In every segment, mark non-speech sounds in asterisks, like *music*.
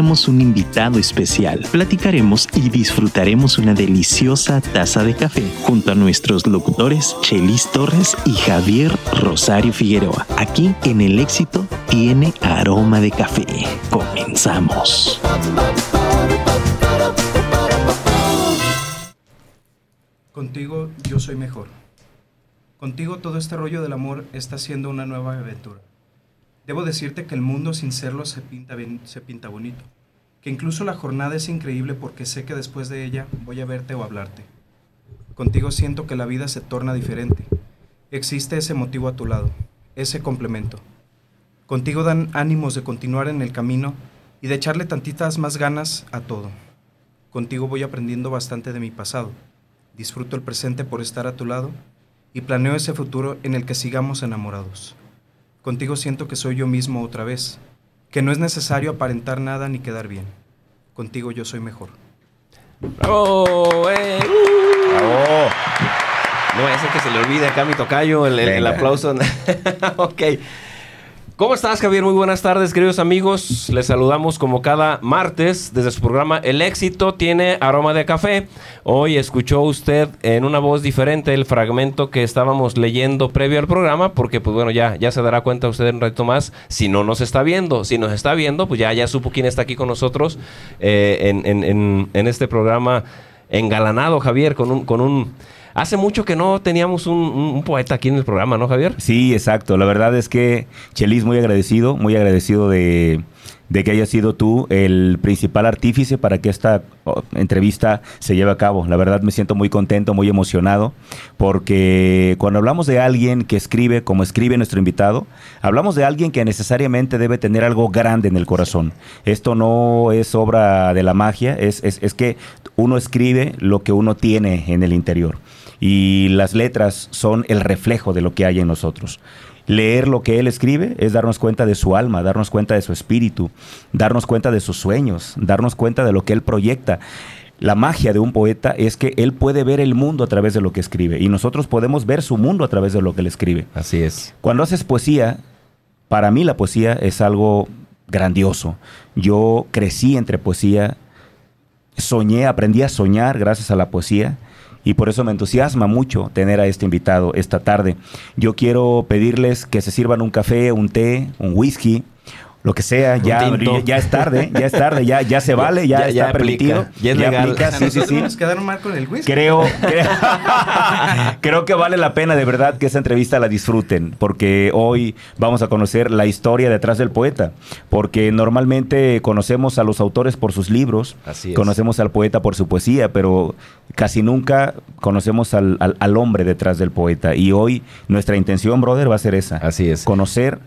tenemos un invitado especial. Platicaremos y disfrutaremos una deliciosa taza de café junto a nuestros locutores Chelis Torres y Javier Rosario Figueroa. Aquí en El Éxito tiene aroma de café. Comenzamos. Contigo yo soy mejor. Contigo todo este rollo del amor está siendo una nueva aventura. Debo decirte que el mundo sin serlo se pinta, se pinta bonito. Que incluso la jornada es increíble porque sé que después de ella voy a verte o hablarte. Contigo siento que la vida se torna diferente. Existe ese motivo a tu lado, ese complemento. Contigo dan ánimos de continuar en el camino y de echarle tantitas más ganas a todo. Contigo voy aprendiendo bastante de mi pasado disfruto el presente por estar a tu lado y planeo ese futuro en el que sigamos enamorados. Contigo siento que soy yo mismo otra vez, que no es necesario aparentar nada ni quedar bien. Contigo yo soy mejor. ¡Bravo! Eh. ¡Bravo! No hacer que se le olvide acá mi tocayo el, el aplauso. *laughs* ok. ¿Cómo estás, Javier? Muy buenas tardes, queridos amigos. Les saludamos como cada martes desde su programa El éxito tiene aroma de café. Hoy escuchó usted en una voz diferente el fragmento que estábamos leyendo previo al programa, porque pues bueno, ya, ya se dará cuenta usted en un rato más si no nos está viendo. Si nos está viendo, pues ya, ya supo quién está aquí con nosotros eh, en, en, en, este programa engalanado, Javier, con un... Con un Hace mucho que no teníamos un, poeta aquí en el programa, ¿no, Javier? Sí, exacto. La verdad es que Chelis, muy agradecido, muy agradecido de, que hayas sido tú el principal artífice para que esta entrevista se lleve a cabo. La verdad me siento muy contento, muy emocionado, porque cuando hablamos de alguien que escribe como escribe nuestro invitado, hablamos de alguien que necesariamente debe tener algo grande en el corazón. Esto no es obra de la magia, es, es, es que uno escribe lo que uno tiene en el interior y las letras son el reflejo de lo que hay en nosotros. Leer lo que él escribe es darnos cuenta de su alma, darnos cuenta de su espíritu, darnos cuenta de sus sueños, darnos cuenta de lo que él proyecta. La magia de un poeta es que él puede ver el mundo a través de lo que escribe y nosotros podemos ver su mundo a través de lo que él escribe. Así es. Cuando haces poesía, para mí la poesía es algo grandioso. Yo crecí entre poesía, soñé, aprendí a soñar gracias a la poesía y por eso me entusiasma mucho tener a este invitado esta tarde. Yo quiero pedirles que se sirvan un café, un té, un whisky, lo que sea, ya, ya es tarde, ya es tarde, ya, ya se *laughs* vale, ya, está permitido. Ya es legal. sí, sí, sí. Nos quedaron mal con el whisky. Creo, *laughs* *laughs* creo, que vale la pena de verdad que esa entrevista la disfruten, porque hoy vamos a conocer la historia detrás del poeta, porque normalmente conocemos a los autores por sus libros, conocemos al poeta por su poesía, pero casi nunca conocemos al, al, al hombre detrás del poeta. Y hoy nuestra intención, brother, va a ser esa. Así es. Conocer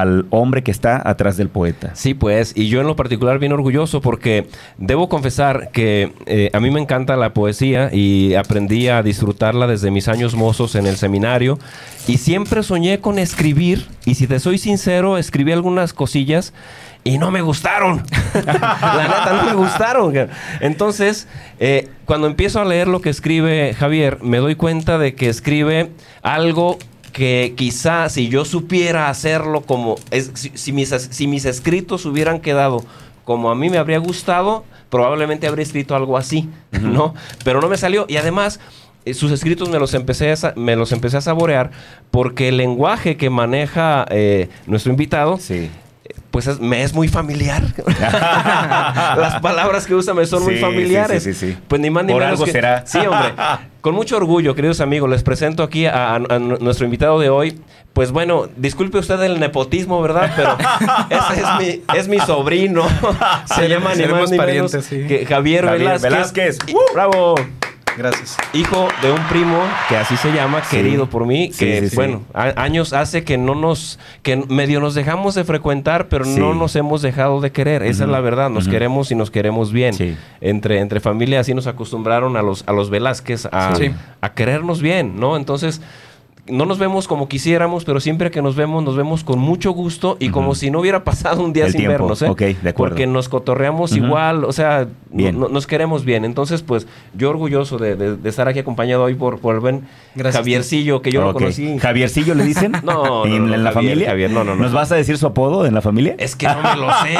al hombre que está atrás del poeta. Sí, pues, y yo en lo particular bien orgulloso porque debo confesar que eh, a mí me encanta la poesía y aprendí a disfrutarla desde mis años mozos en el seminario y siempre soñé con escribir y si te soy sincero, escribí algunas cosillas y no me gustaron. *laughs* la neta, no me gustaron. Entonces, eh, cuando empiezo a leer lo que escribe Javier, me doy cuenta de que escribe algo que quizá si yo supiera hacerlo como, si, mis, si mis escritos hubieran quedado como a mí me habría gustado, probablemente habría escrito algo así, ¿no? Pero no me salió. Y además, eh, sus escritos me los, empecé a, me los empecé a saborear porque el lenguaje que maneja eh, nuestro invitado sí pues me es muy familiar. *laughs* Las palabras que usa me son muy familiares. Sí, sí, pues ni más ni Por menos algo será. Sí, hombre. *laughs* Con mucho orgullo, queridos amigos, les presento aquí a, nuestro invitado de hoy. Pues bueno, disculpe usted el nepotismo, ¿verdad? Pero *laughs* ese es mi, es mi sobrino. *laughs* Se llama ni más ni menos que Javier, Velázquez. Velázquez. ¡Bravo! Gracias. Hijo de un primo que así se llama, querido por mí, que bueno, años hace que no nos, que medio nos dejamos de frecuentar, pero no nos hemos dejado de querer. Esa es la verdad, nos queremos y nos queremos bien. Entre, entre familia así nos acostumbraron a los, a los Velázquez a, a querernos bien, ¿no? Entonces no nos vemos como quisiéramos, pero siempre que nos vemos, nos vemos con mucho gusto y como si no hubiera pasado un día El sin tiempo. vernos, ¿eh? Ok, de acuerdo. Porque nos cotorreamos igual, o sea, Bien. no- nos queremos bien. Entonces, pues, yo orgulloso de, de- de estar aquí acompañado hoy por, por el buen Gracias, Javiercillo, que yo lo conocí. ¿Javiercillo le dicen? *laughs* No, no, ¿En, no, en la Javier, familia? Javier, no, no, no. ¿Nos vas a decir su apodo en la familia? Es que no me lo sé.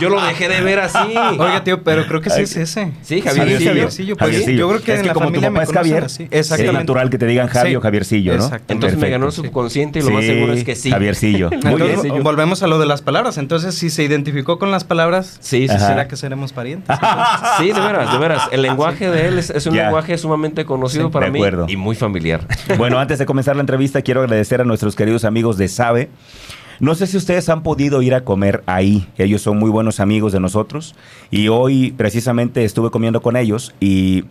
Yo lo dejé de ver así. Oiga, tío, pero creo que sí es ese. Sí, Javiercillo. Javiercillo, pues, Javiercillo. yo creo que es en que la como tu familia papá me es Javier, así. es natural que te digan Javi Sí. o Javiercillo, ¿no? Exacto. Entonces me ganó el subconsciente y lo más seguro es que sí. Javiercillo. *laughs* Muy Entonces, bien. volvemos a lo de las palabras. Entonces, si se identificó con las palabras, Sí, sí. ¿será que seremos parientes? *laughs* Sí, de veras, de veras. El lenguaje de él es, es un Ya. lenguaje sumamente conocido Sí, para de mí acuerdo. y muy familiar. *laughs* Bueno, antes de comenzar la entrevista, quiero agradecer a nuestros queridos amigos de Sabe. No sé si ustedes han podido ir a comer ahí. Ellos son muy buenos amigos de nosotros. Y hoy precisamente estuve comiendo con ellos y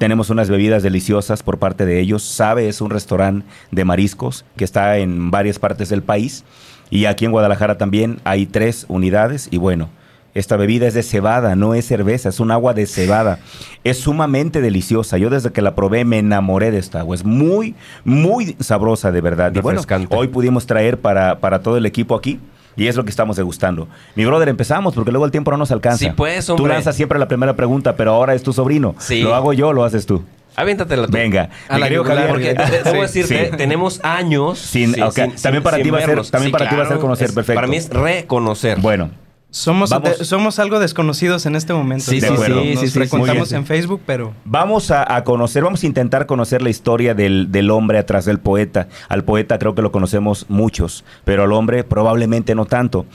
tenemos unas bebidas deliciosas por parte de ellos. Sabe es un restaurante de mariscos que está en varias partes del país. Y aquí en Guadalajara también hay tres unidades. Y bueno, esta bebida es de cebada, no es cerveza, es un agua de cebada. Es sumamente deliciosa. Yo desde que la probé me enamoré de esta agua. Es muy, muy sabrosa de verdad. Y bueno, hoy pudimos traer para, para todo el equipo aquí. Y es lo que estamos degustando. Mi brother, empezamos porque luego el tiempo no nos alcanza. Sí, pues, Tú lanzas siempre la primera pregunta, pero ahora es tu sobrino. Sí. Lo hago yo, lo haces tú. Aviéntatela tú. Venga. A la Javier, Porque debo Sí. decirte, Sí. tenemos años Sin- sí, ok. También para ti va a ser- también para ti va a ser conocer, es- perfecto. Para mí es reconocer. Bueno, Somos, Vamos. de- somos algo desconocidos en este momento. Sí, sí, sí, nos sí, sí, sí, frecuentamos en Facebook, pero Vamos a, a conocer, vamos a intentar conocer la historia del, del hombre atrás del poeta. Al poeta creo que lo conocemos muchos, pero al hombre probablemente no tanto.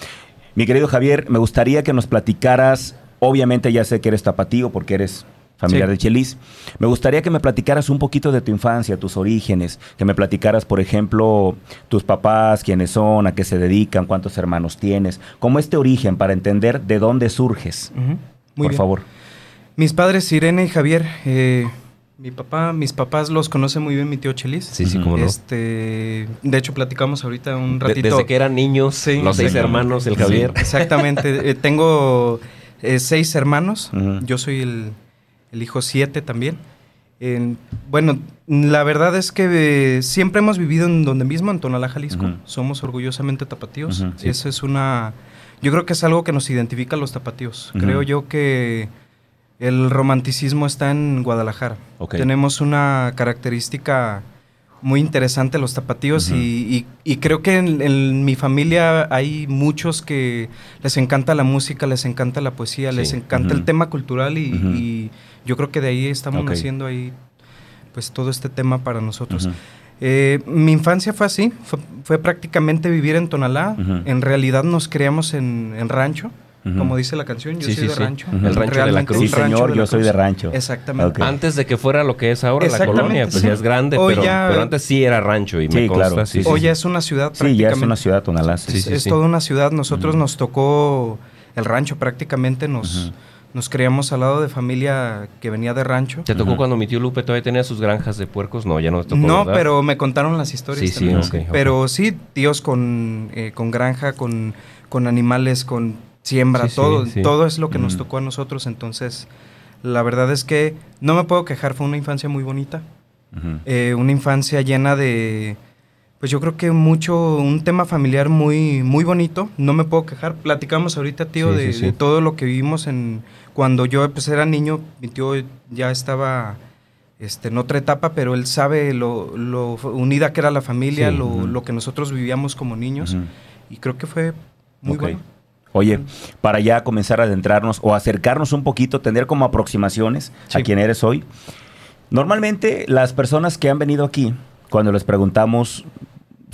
Mi querido Javier, me gustaría que nos platicaras, obviamente ya sé que eres tapatío porque eres familiar Sí. de Chelis. Me gustaría que me platicaras un poquito de tu infancia, tus orígenes, que me platicaras, por ejemplo, tus papás, quiénes son, a qué se dedican, cuántos hermanos tienes, como este origen para entender de dónde surges. ujú, muy por bien. favor. Mis padres, Irene y Javier, eh, mi papá, mis papás los conoce muy bien mi tío Chelis. Sí, sí, cómo no. Este, de hecho, platicamos ahorita un De- ratito. desde que eran niños, Sí, los seis hermanos, el Sí, Javier. exactamente. *laughs* Eh, tengo eh, seis hermanos. Yo soy el, el hijo siete también. En- bueno, la verdad es que eh, siempre hemos vivido en donde mismo, en Tonalá, Jalisco. Somos orgullosamente tapatíos. Sí. Eso es una... Yo creo que es algo que nos identifica a los tapatíos. Creo yo que el romanticismo está en Guadalajara. Tenemos una característica muy interesante los tapatíos y, y- y creo que en, en mi familia hay muchos que les encanta la música, les encanta la poesía, les encanta el tema cultural y yo creo que de ahí estamos Ok. haciendo ahí pues todo este tema para nosotros. Eh, mi infancia fue así, fue, fue prácticamente vivir en Tonalá. En realidad nos criamos en, en rancho, como dice la canción, yo Sí, soy sí, de sí. rancho. El rancho de la Cruz. Sí, señor, yo soy de rancho. Exactamente. Antes de que fuera lo que es ahora la colonia, pues sí. ya es grande, pero, ya- pero antes sí era rancho y Sí, me consta. claro, sí, sí, sí, Hoy sí. ya es una ciudad Sí, prácticamente. ya es una ciudad Tonalá. sí. Sí, es sí, es sí. toda una ciudad. Nosotros nos tocó el rancho prácticamente, nos. Nos criamos al lado de familia que venía de rancho. ¿Te tocó cuando mi tío Lupe todavía tenía sus granjas de puercos? No, ya no te tocó. No, ¿verdad? pero me contaron las historias. Sí, sí, también, ok, ok. Pero sí, tíos con, eh, con granja, con, con animales, con siembra, Sí, sí, todo, sí. todo es lo que nos Ujú. tocó a nosotros. Entonces, la verdad es que no me puedo quejar, fue una infancia muy bonita. Eh, una infancia llena de, pues yo creo que mucho, un tema familiar muy, muy bonito. No me puedo quejar. Platicamos ahorita, tío, Sí, de, sí, sí. de todo lo que vivimos en cuando yo pues, era niño. Mi tío ya estaba este, en otra etapa, pero él sabe lo, lo unida que era la familia, lo, que nosotros vivíamos como niños. Y creo que fue muy bueno. Oye, para ya comenzar a adentrarnos o acercarnos un poquito, tener como aproximaciones a quién eres hoy. Normalmente las personas que han venido aquí, cuando les preguntamos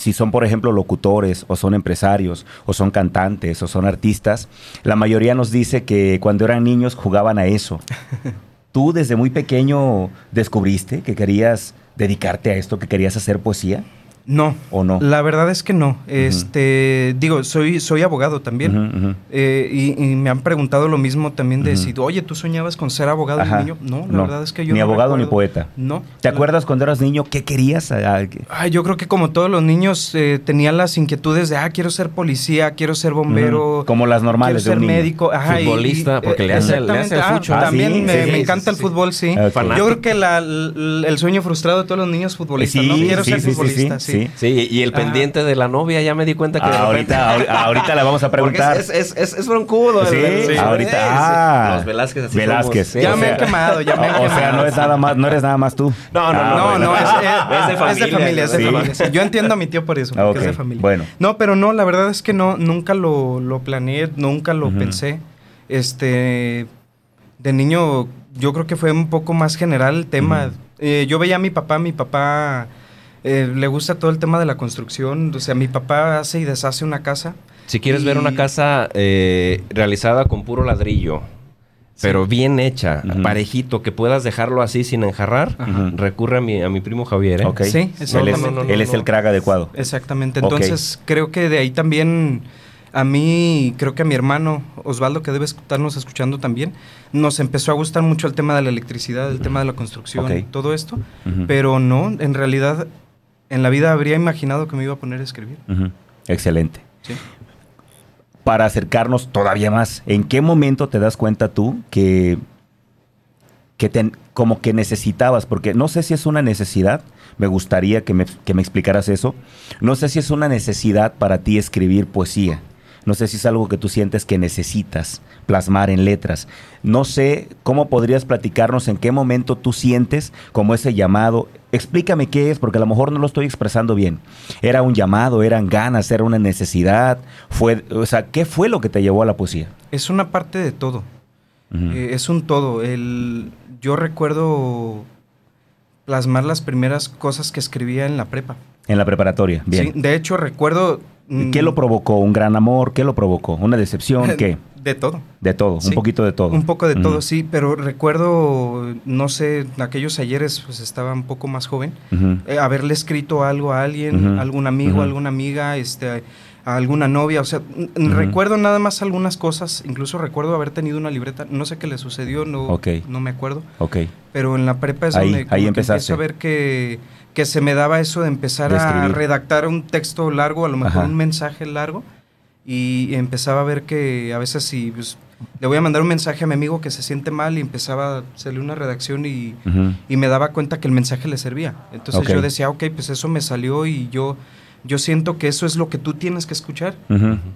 si son, por ejemplo, locutores o son empresarios o son cantantes o son artistas, la mayoría nos dice que cuando eran niños jugaban a eso. *laughs* ¿Tú desde muy pequeño descubriste que querías dedicarte a esto, que querías hacer poesía? No. ¿O no? La verdad es que no. Este, digo, soy, soy abogado también. Eh, y, y me han preguntado lo mismo también de si, oye, ¿tú soñabas con ser abogado de Ajá. niño? No, la verdad es que yo Ni no abogado ni poeta. No. ¿Te La- acuerdas cuando eras niño qué querías? Ah, ah, yo creo que como todos los niños eh, tenía las inquietudes de, ah, quiero ser policía, quiero ser bombero. Como las normales quiero de un ser niño. médico. Ajá, y- Futbolista, y- porque le hace- le hace el Ah, fucho. Ah, también sí, me, sí, me sí, encanta sí, el sí. fútbol, sí. Yo creo que la- el sueño frustrado de todos los niños futbolistas, Sí, ¿no? Quiero sí, ser futbolista, sí, sí. sí. Sí, y el Ajá. pendiente de la novia ya me di cuenta que de Ah, repente- ahorita, ahorita, le vamos a *laughs* Porque preguntar. es, es, es, es broncudo. Sí, el- el- ahorita. sí, ah, Los Velázquez así Velázquez. somos. Ya Sí, me o han sea- quemado, ya me han o, o sea, quemado. no es nada más, no eres nada más tú. No, no, Ah, no, No, bueno. no, es, es- *laughs* Es de es de familia, es de sí. familia. sí. Yo entiendo a mi tío por eso, Ah, porque es ok, de familia. bueno. No, pero no, la verdad es que no, nunca lo, lo planeé, nunca lo pensé. Este, de niño, yo creo que fue un poco más general el tema. Eh, yo veía a mi papá, mi papá eh, le gusta todo el tema de la construcción. O sea, mi papá hace y deshace una casa. Si quieres ver una casa eh, realizada con puro ladrillo, pero bien hecha, parejito, que puedas dejarlo así sin enjarrar, recurre a mi, a mi primo Javier. ¿eh? Ok. Sí, él es, exactamente. No, no, no, él es no. el crack adecuado. Exactamente. Entonces, creo que de ahí también a mí, creo que a mi hermano Osvaldo, que debe estarnos escuchando también, nos empezó a gustar mucho el tema de la electricidad, el tema de la construcción, Ok. todo esto. Pero no, en realidad, en la vida habría imaginado que me iba a poner a escribir. Excelente. Sí. Para acercarnos todavía más, ¿en qué momento te das cuenta tú que, que te- como que necesitabas? Porque no sé si es una necesidad, me gustaría que me, que me explicaras eso. No sé si es una necesidad para ti escribir poesía. No sé si es algo que tú sientes que necesitas plasmar en letras. No sé cómo podrías platicarnos en qué momento tú sientes como ese llamado. Explícame qué es, porque a lo mejor no lo estoy expresando bien. ¿Era un llamado? ¿Eran ganas? ¿Era una necesidad? Fue, o sea, ¿qué fue lo que te llevó a la poesía? Es una parte de todo. Eh, es un todo. El, yo recuerdo plasmar las primeras cosas que escribía en la prepa. en la preparatoria. Bien. Sí, de hecho, recuerdo... mm, ¿Qué lo provocó? ¿Un gran amor? ¿Qué lo provocó? ¿Una decepción? *laughs* ¿Qué? De todo. De todo, un poquito de todo. Un poco de todo, sí, pero recuerdo, no sé, aquellos ayeres, pues estaba un poco más joven, eh, haberle escrito algo a alguien, algún amigo, alguna amiga, este, a alguna novia, o sea, recuerdo nada más algunas cosas, incluso recuerdo haber tenido una libreta, no sé qué le sucedió, no, no me acuerdo, Ok. pero en la prepa es Ahí- donde ahí empiezo a ver que, que se me daba eso de empezar De a redactar un texto largo, a lo mejor Ajá. un mensaje largo, y empezaba a ver que a veces si pues, le voy a mandar un mensaje a mi amigo que se siente mal y empezaba a salir una redacción y, me daba cuenta que el mensaje le servía. Entonces yo decía, ok, pues eso me salió y yo, yo siento que eso es lo que tú tienes que escuchar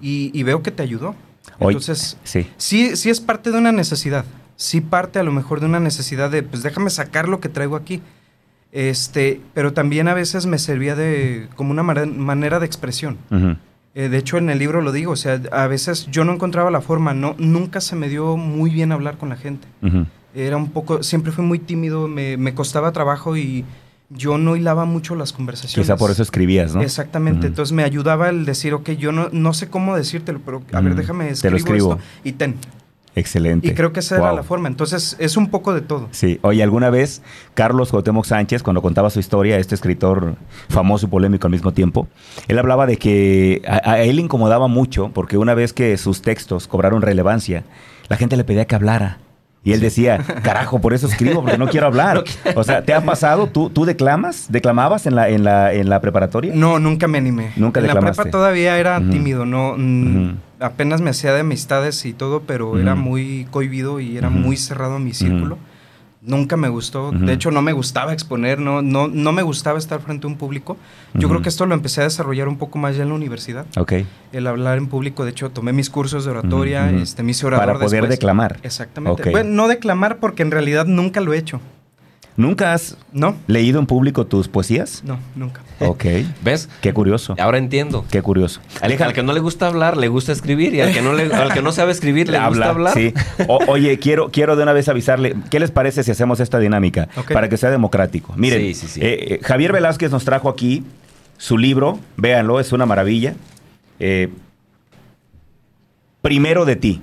y, y veo que te ayudó. Entonces, sí. sí, sí es parte de una necesidad. Sí parte a lo mejor de una necesidad de, pues déjame sacar lo que traigo aquí. Este, pero también a veces me servía de como una manera de expresión. Ujú. Eh, de hecho, en el libro lo digo, o sea, a veces yo no encontraba la forma, no, nunca se me dio muy bien hablar con la gente. Era un poco, siempre fui muy tímido, me, me costaba trabajo y yo no hilaba mucho las conversaciones. Quizá por eso escribías, ¿no? Exactamente, entonces me ayudaba el decir, ok, yo no, no sé cómo decírtelo, pero a ver, déjame Te lo escribo escribo. esto y ten. Excelente. Y creo que esa era la forma, entonces es un poco de todo. Sí, oye, alguna vez Carlos Cuauhtémoc Sánchez, cuando contaba su historia, este escritor famoso y polémico al mismo tiempo, él hablaba de que a, a él le incomodaba mucho porque una vez que sus textos cobraron relevancia, la gente le pedía que hablara. Y él decía, carajo, por eso escribo, porque no quiero hablar. *laughs* O sea, ¿te ha pasado? ¿Tú, tú declamas? ¿Declamabas en la, en la, en la preparatoria? No, nunca me animé. Nunca En la prepa todavía era tímido, no mm. Apenas me hacía de amistades y todo, pero era muy cohibido y era muy cerrado mi círculo. Nunca me gustó, de hecho no me gustaba exponer, no, no, no me gustaba estar frente a un público. Yo creo que esto lo empecé a desarrollar un poco más ya en la universidad. Ok. El hablar en público, de hecho tomé mis cursos de oratoria, este, me hice orador Para poder después. declamar. Exactamente. Bueno, no declamar porque en realidad nunca lo he hecho. ¿Nunca has No, leído en público tus poesías? no, nunca. Ok. *laughs* ¿Ves? Qué curioso. Ahora entiendo. Qué curioso. Al, al que no le gusta hablar, le gusta escribir. Y al que no, le, al que no sabe escribir, le gusta hablar. Sí. O- *laughs* oye, quiero, quiero de una vez avisarle, ¿qué les parece si hacemos esta dinámica? Para que sea democrático. Miren, Sí, sí, sí. eh, eh, Javier Velázquez nos trajo aquí su libro, véanlo, es una maravilla. Eh, Primero de ti.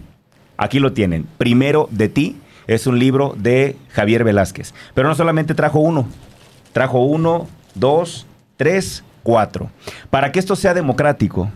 Aquí lo tienen. Primero de ti es un libro de Javier Velázquez. Pero no solamente trajo uno, trajo uno, dos, tres, cuatro. Para que esto sea democrático,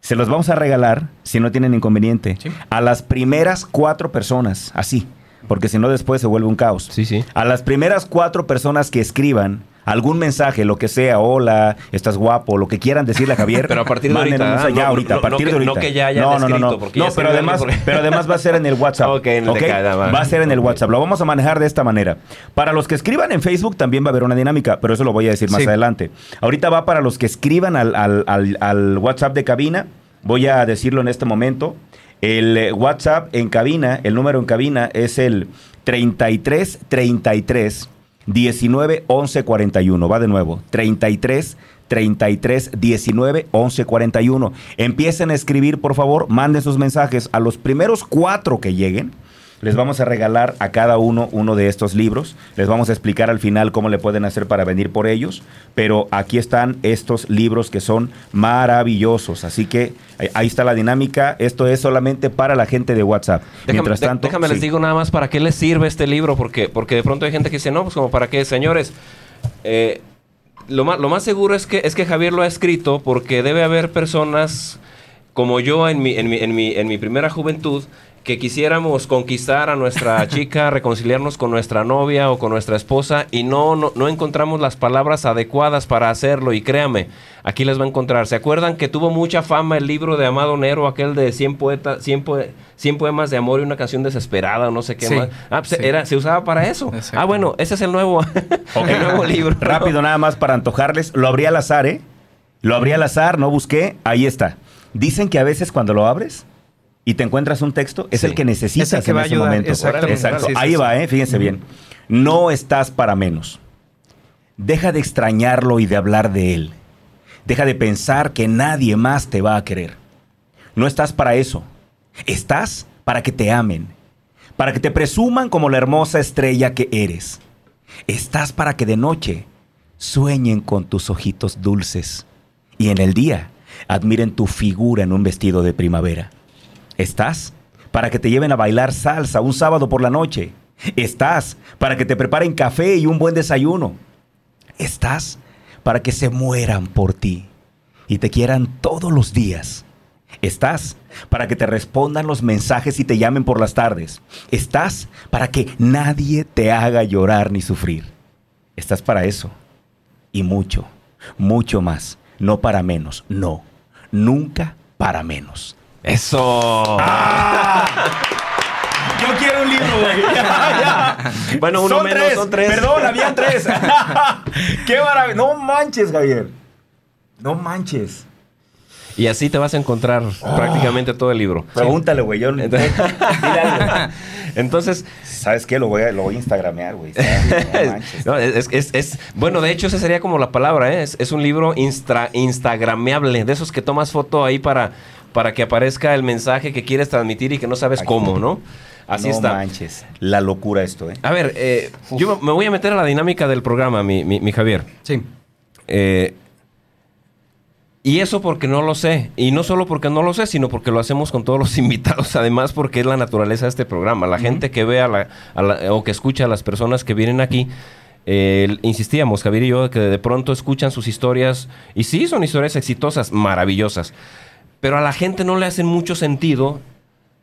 se los vamos a regalar, si no tienen inconveniente, Sí. a las primeras cuatro personas, así, porque si no después se vuelve un caos. Sí, sí. A las primeras cuatro personas que escriban algún mensaje, lo que sea, hola, estás guapo, lo que quieran decirle a Javier. *laughs* Pero a partir de ahorita, ¿ah? ya No, ahorita, no, a partir no de que- no ahorita. que ya no, no, no, no. No, pero además, pero además va a ser en el WhatsApp. *laughs* Ok, en el de ¿ok? cada, va. A ser en el. WhatsApp. Lo vamos a manejar de esta manera. Para los que escriban en Facebook también va a haber una dinámica, pero eso lo voy a decir más Sí. adelante. Ahorita va para los que escriban al, al- al- al WhatsApp de cabina. Voy a decirlo en este momento. El eh, WhatsApp en cabina, el número en cabina es el 33 33 19 11 41. Va de nuevo. 33 33 19 11 41. Empiecen a escribir, por favor. Manden sus mensajes a los primeros cuatro que lleguen. Les vamos a regalar a cada uno uno de estos libros. Les vamos a explicar al final cómo le pueden hacer para venir por ellos. Pero aquí están estos libros que son maravillosos. Así que eh, ahí está la dinámica. Esto es solamente para la gente de WhatsApp. Déjame, Mientras tanto, déjame les digo nada más para qué les sirve este libro, porque, porque de pronto hay gente que dice, no, pues como para qué, señores. eh, lo, más, lo más seguro es que, es que Javier lo ha escrito porque debe haber personas como yo en mi, en mi, en mi, en mi primera juventud que quisiéramos conquistar a nuestra *laughs* chica, reconciliarnos con nuestra novia o con nuestra esposa y no, no, no encontramos las palabras adecuadas para hacerlo. Y créame, aquí las va a encontrar. ¿Se acuerdan que tuvo mucha fama el libro de Amado Nero, aquel de 100, poetas, 100, poe- 100 poemas de amor y una canción desesperada o no sé qué Sí, más? Ah, pues sí. era, se usaba para eso. Ah, bueno, ese es el nuevo, *laughs* el nuevo libro. Rápido, nada más para antojarles. Lo abrí al azar, ¿eh? Lo abrí al azar, no busqué. Ahí está. Dicen que a veces cuando lo abres y te encuentras un texto, es Sí. el que necesitas Es el que en va ese ayudar, momento. exactamente. Exacto. Sí, sí, Ahí sí. va, ¿eh? Fíjense bien. No estás para menos. Deja de extrañarlo y de hablar de él. Deja de pensar que nadie más te va a querer. No estás para eso. Estás para que te amen. Para que te presuman como la hermosa estrella que eres. Estás para que de noche sueñen con tus ojitos dulces y en el día admiren tu figura en un vestido de primavera. Estás para que te lleven a bailar salsa un sábado por la noche. Estás para que te preparen café y un buen desayuno. Estás para que se mueran por ti y te quieran todos los días. Estás para que te respondan los mensajes y te llamen por las tardes. Estás para que nadie te haga llorar ni sufrir. Estás para eso. Y mucho, mucho más. No para menos. No. Nunca para menos. Eso. Ah. Yo quiero un libro, güey. *laughs* Bueno, uno menos, son tres. Perdón, habían tres. *laughs* Qué maravilla. No manches, Javier. No manches. Y así te vas a encontrar prácticamente todo el libro. Pregúntale, güey. Yo... *laughs* Algo. Entonces, ¿Sabes qué? Lo voy a, lo voy a instagramear, güey. No no, es, es- es- bueno, de hecho, esa sería como la palabra, ¿eh? Es, es un libro instra- instagrameable, de esos que tomas foto ahí para, para que aparezca el mensaje que quieres transmitir y que no sabes Aquí. cómo, ¿no? *laughs* Así no está. manches. La locura esto, ¿eh? A ver, eh, yo me- voy a meter a la dinámica del programa, mi, mi- mi Javier. Sí. Eh, y eso porque no lo sé. Y no solo porque no lo sé, sino porque lo hacemos con todos los *laughs* invitados. Además, porque es la naturaleza de este programa. La gente que ve a la, a la- o que escucha a las personas que vienen aquí. eh, insistíamos, Javier y yo, que de pronto escuchan sus historias. Y sí, son historias exitosas, maravillosas. Pero a la gente no le hacen mucho sentido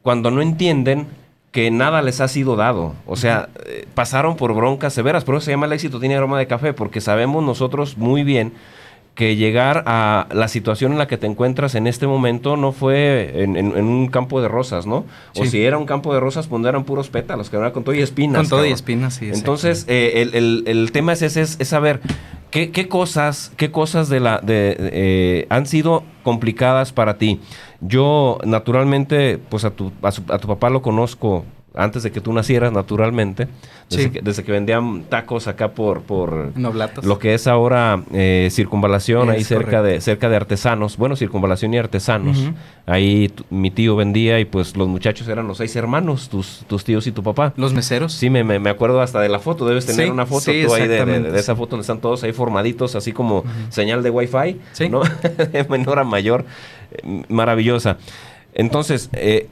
cuando no entienden que nada les ha sido dado. O sea, eh, pasaron por broncas severas. Por eso se llama el éxito tiene aroma de café, porque sabemos nosotros muy bien que llegar a la situación en la que te encuentras en este momento no fue en, en- en un campo de rosas, ¿no? O si era un campo de rosas, pues no eran puros pétalos, que era con todo y espinas. Con todo y cabrón. espinas, sí. Entonces, eh, el, el- el tema es ese, es, es saber qué, qué cosas, qué cosas de la, de, eh, han sido complicadas para ti. Yo, naturalmente, pues a tu, a, su- a tu papá lo conozco antes de que tú nacieras, naturalmente. Desde, Sí. que, desde que vendían tacos acá por, por lo que es ahora eh, circunvalación, ahí cerca de, cerca de artesanos. Bueno, circunvalación y artesanos. Ahí mi tío vendía y pues los muchachos eran los seis hermanos, tus, tus tíos y tu papá. Los meseros. Sí, me, me, me acuerdo hasta de la foto. Debes tener Sí, una foto sí, tú ahí de, de- exactamente, de esa foto donde están todos ahí formaditos, así como señal de Wi-Fi, Sí. ¿no? *laughs* de menor a mayor. Eh, maravillosa. Entonces, eh,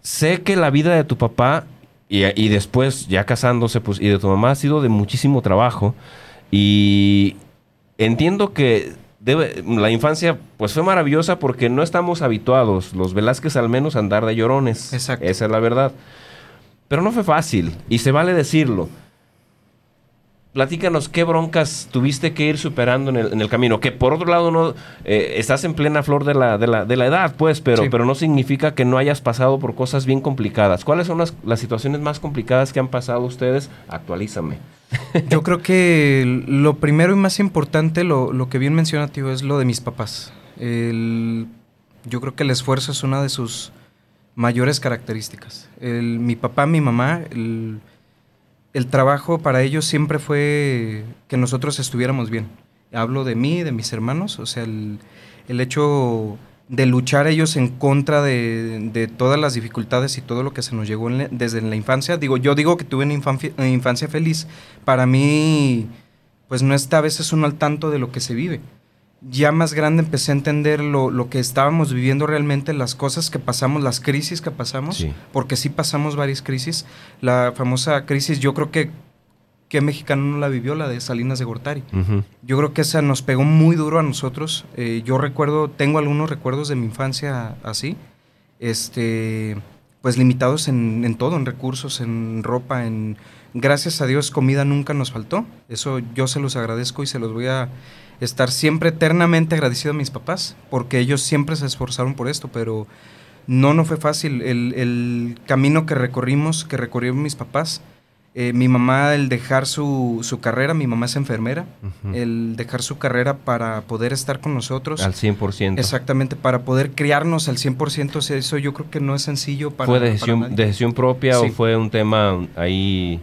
sé que la vida de tu papá y, y después, ya casándose, pues, y de tu mamá ha sido de muchísimo trabajo. Y entiendo que debe, la infancia pues fue maravillosa porque no estamos habituados, los Velázquez al menos, a andar de llorones. Exacto. Esa es la verdad. Pero no fue fácil, y se vale decirlo. Platícanos qué broncas tuviste que ir superando en el, en el camino. Que por otro lado no eh, estás en plena flor de la, de la, de la edad, pues, pero, Sí. pero no significa que no hayas pasado por cosas bien complicadas. ¿Cuáles son las, las situaciones más complicadas que han pasado ustedes? Actualízame. *laughs* Yo creo que lo primero y más importante, lo, lo que bien menciona, tío, es lo de mis papás. El- yo creo que el esfuerzo es una de sus mayores características. El- mi papá, mi mamá, el, el trabajo para ellos siempre fue que nosotros estuviéramos bien. Hablo de mí, de mis hermanos, o sea, el, el hecho de luchar ellos en contra de, todas las dificultades y todo lo que se nos llegó en desde la infancia. Digo, yo digo que tuve una infancia, una infancia feliz. Para mí, pues no está a veces uno al tanto de lo que se vive. Ya más grande empecé a entender lo, lo que estábamos viviendo realmente, las cosas que pasamos, las crisis que pasamos, Sí. porque sí pasamos varias crisis. La famosa crisis, yo creo que, ¿qué mexicano no la vivió? La de Salinas de Gortari. Yo creo que esa nos pegó muy duro a nosotros. Eh, yo recuerdo, tengo algunos recuerdos de mi infancia así, este, pues limitados en, en todo, en recursos, en ropa, en... Gracias a Dios comida nunca nos faltó. Eso yo se los agradezco y se los voy a estar siempre eternamente agradecido a mis papás, porque ellos siempre se esforzaron por esto, pero no, no fue fácil. El, el camino que recorrimos, que recorrieron mis papás, eh, mi mamá, el dejar su, su carrera, mi mamá es enfermera, el dejar su carrera para poder estar con nosotros. Al 100%. Exactamente, para poder criarnos al 100%, o sea, eso yo creo que no es sencillo para ¿Fue para decisión, nadie. decisión propia Sí. o fue un tema ahí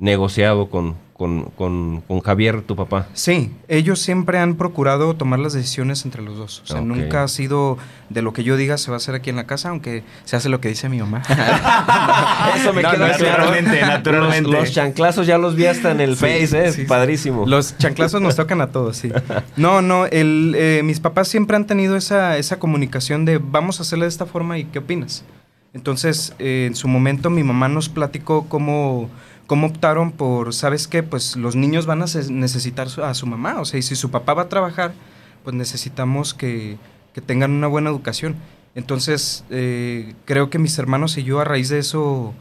negociado con, con, con, con Javier, tu papá? Sí, ellos siempre han procurado tomar las decisiones entre los dos. O sea, nunca ha sido de lo que yo diga se va a hacer aquí en la casa, aunque se hace lo que dice mi mamá. *laughs* Eso me No, queda no, claro. naturalmente, naturalmente. Los, los chanclazos ya los vi hasta en el Sí, Face, ¿eh? sí, sí. Padrísimo. Los chanclazos nos tocan a todos, sí. No, no, el, eh, mis papás siempre han tenido esa, esa comunicación de vamos a hacerle de esta forma y qué opinas. Entonces, eh, en su momento mi mamá nos platicó cómo, cómo optaron por, ¿sabes qué? Pues los niños van a necesitar a su mamá, o sea, y si su papá va a trabajar, pues necesitamos que, que tengan una buena educación. Entonces, eh, creo que mis hermanos y yo a raíz de eso,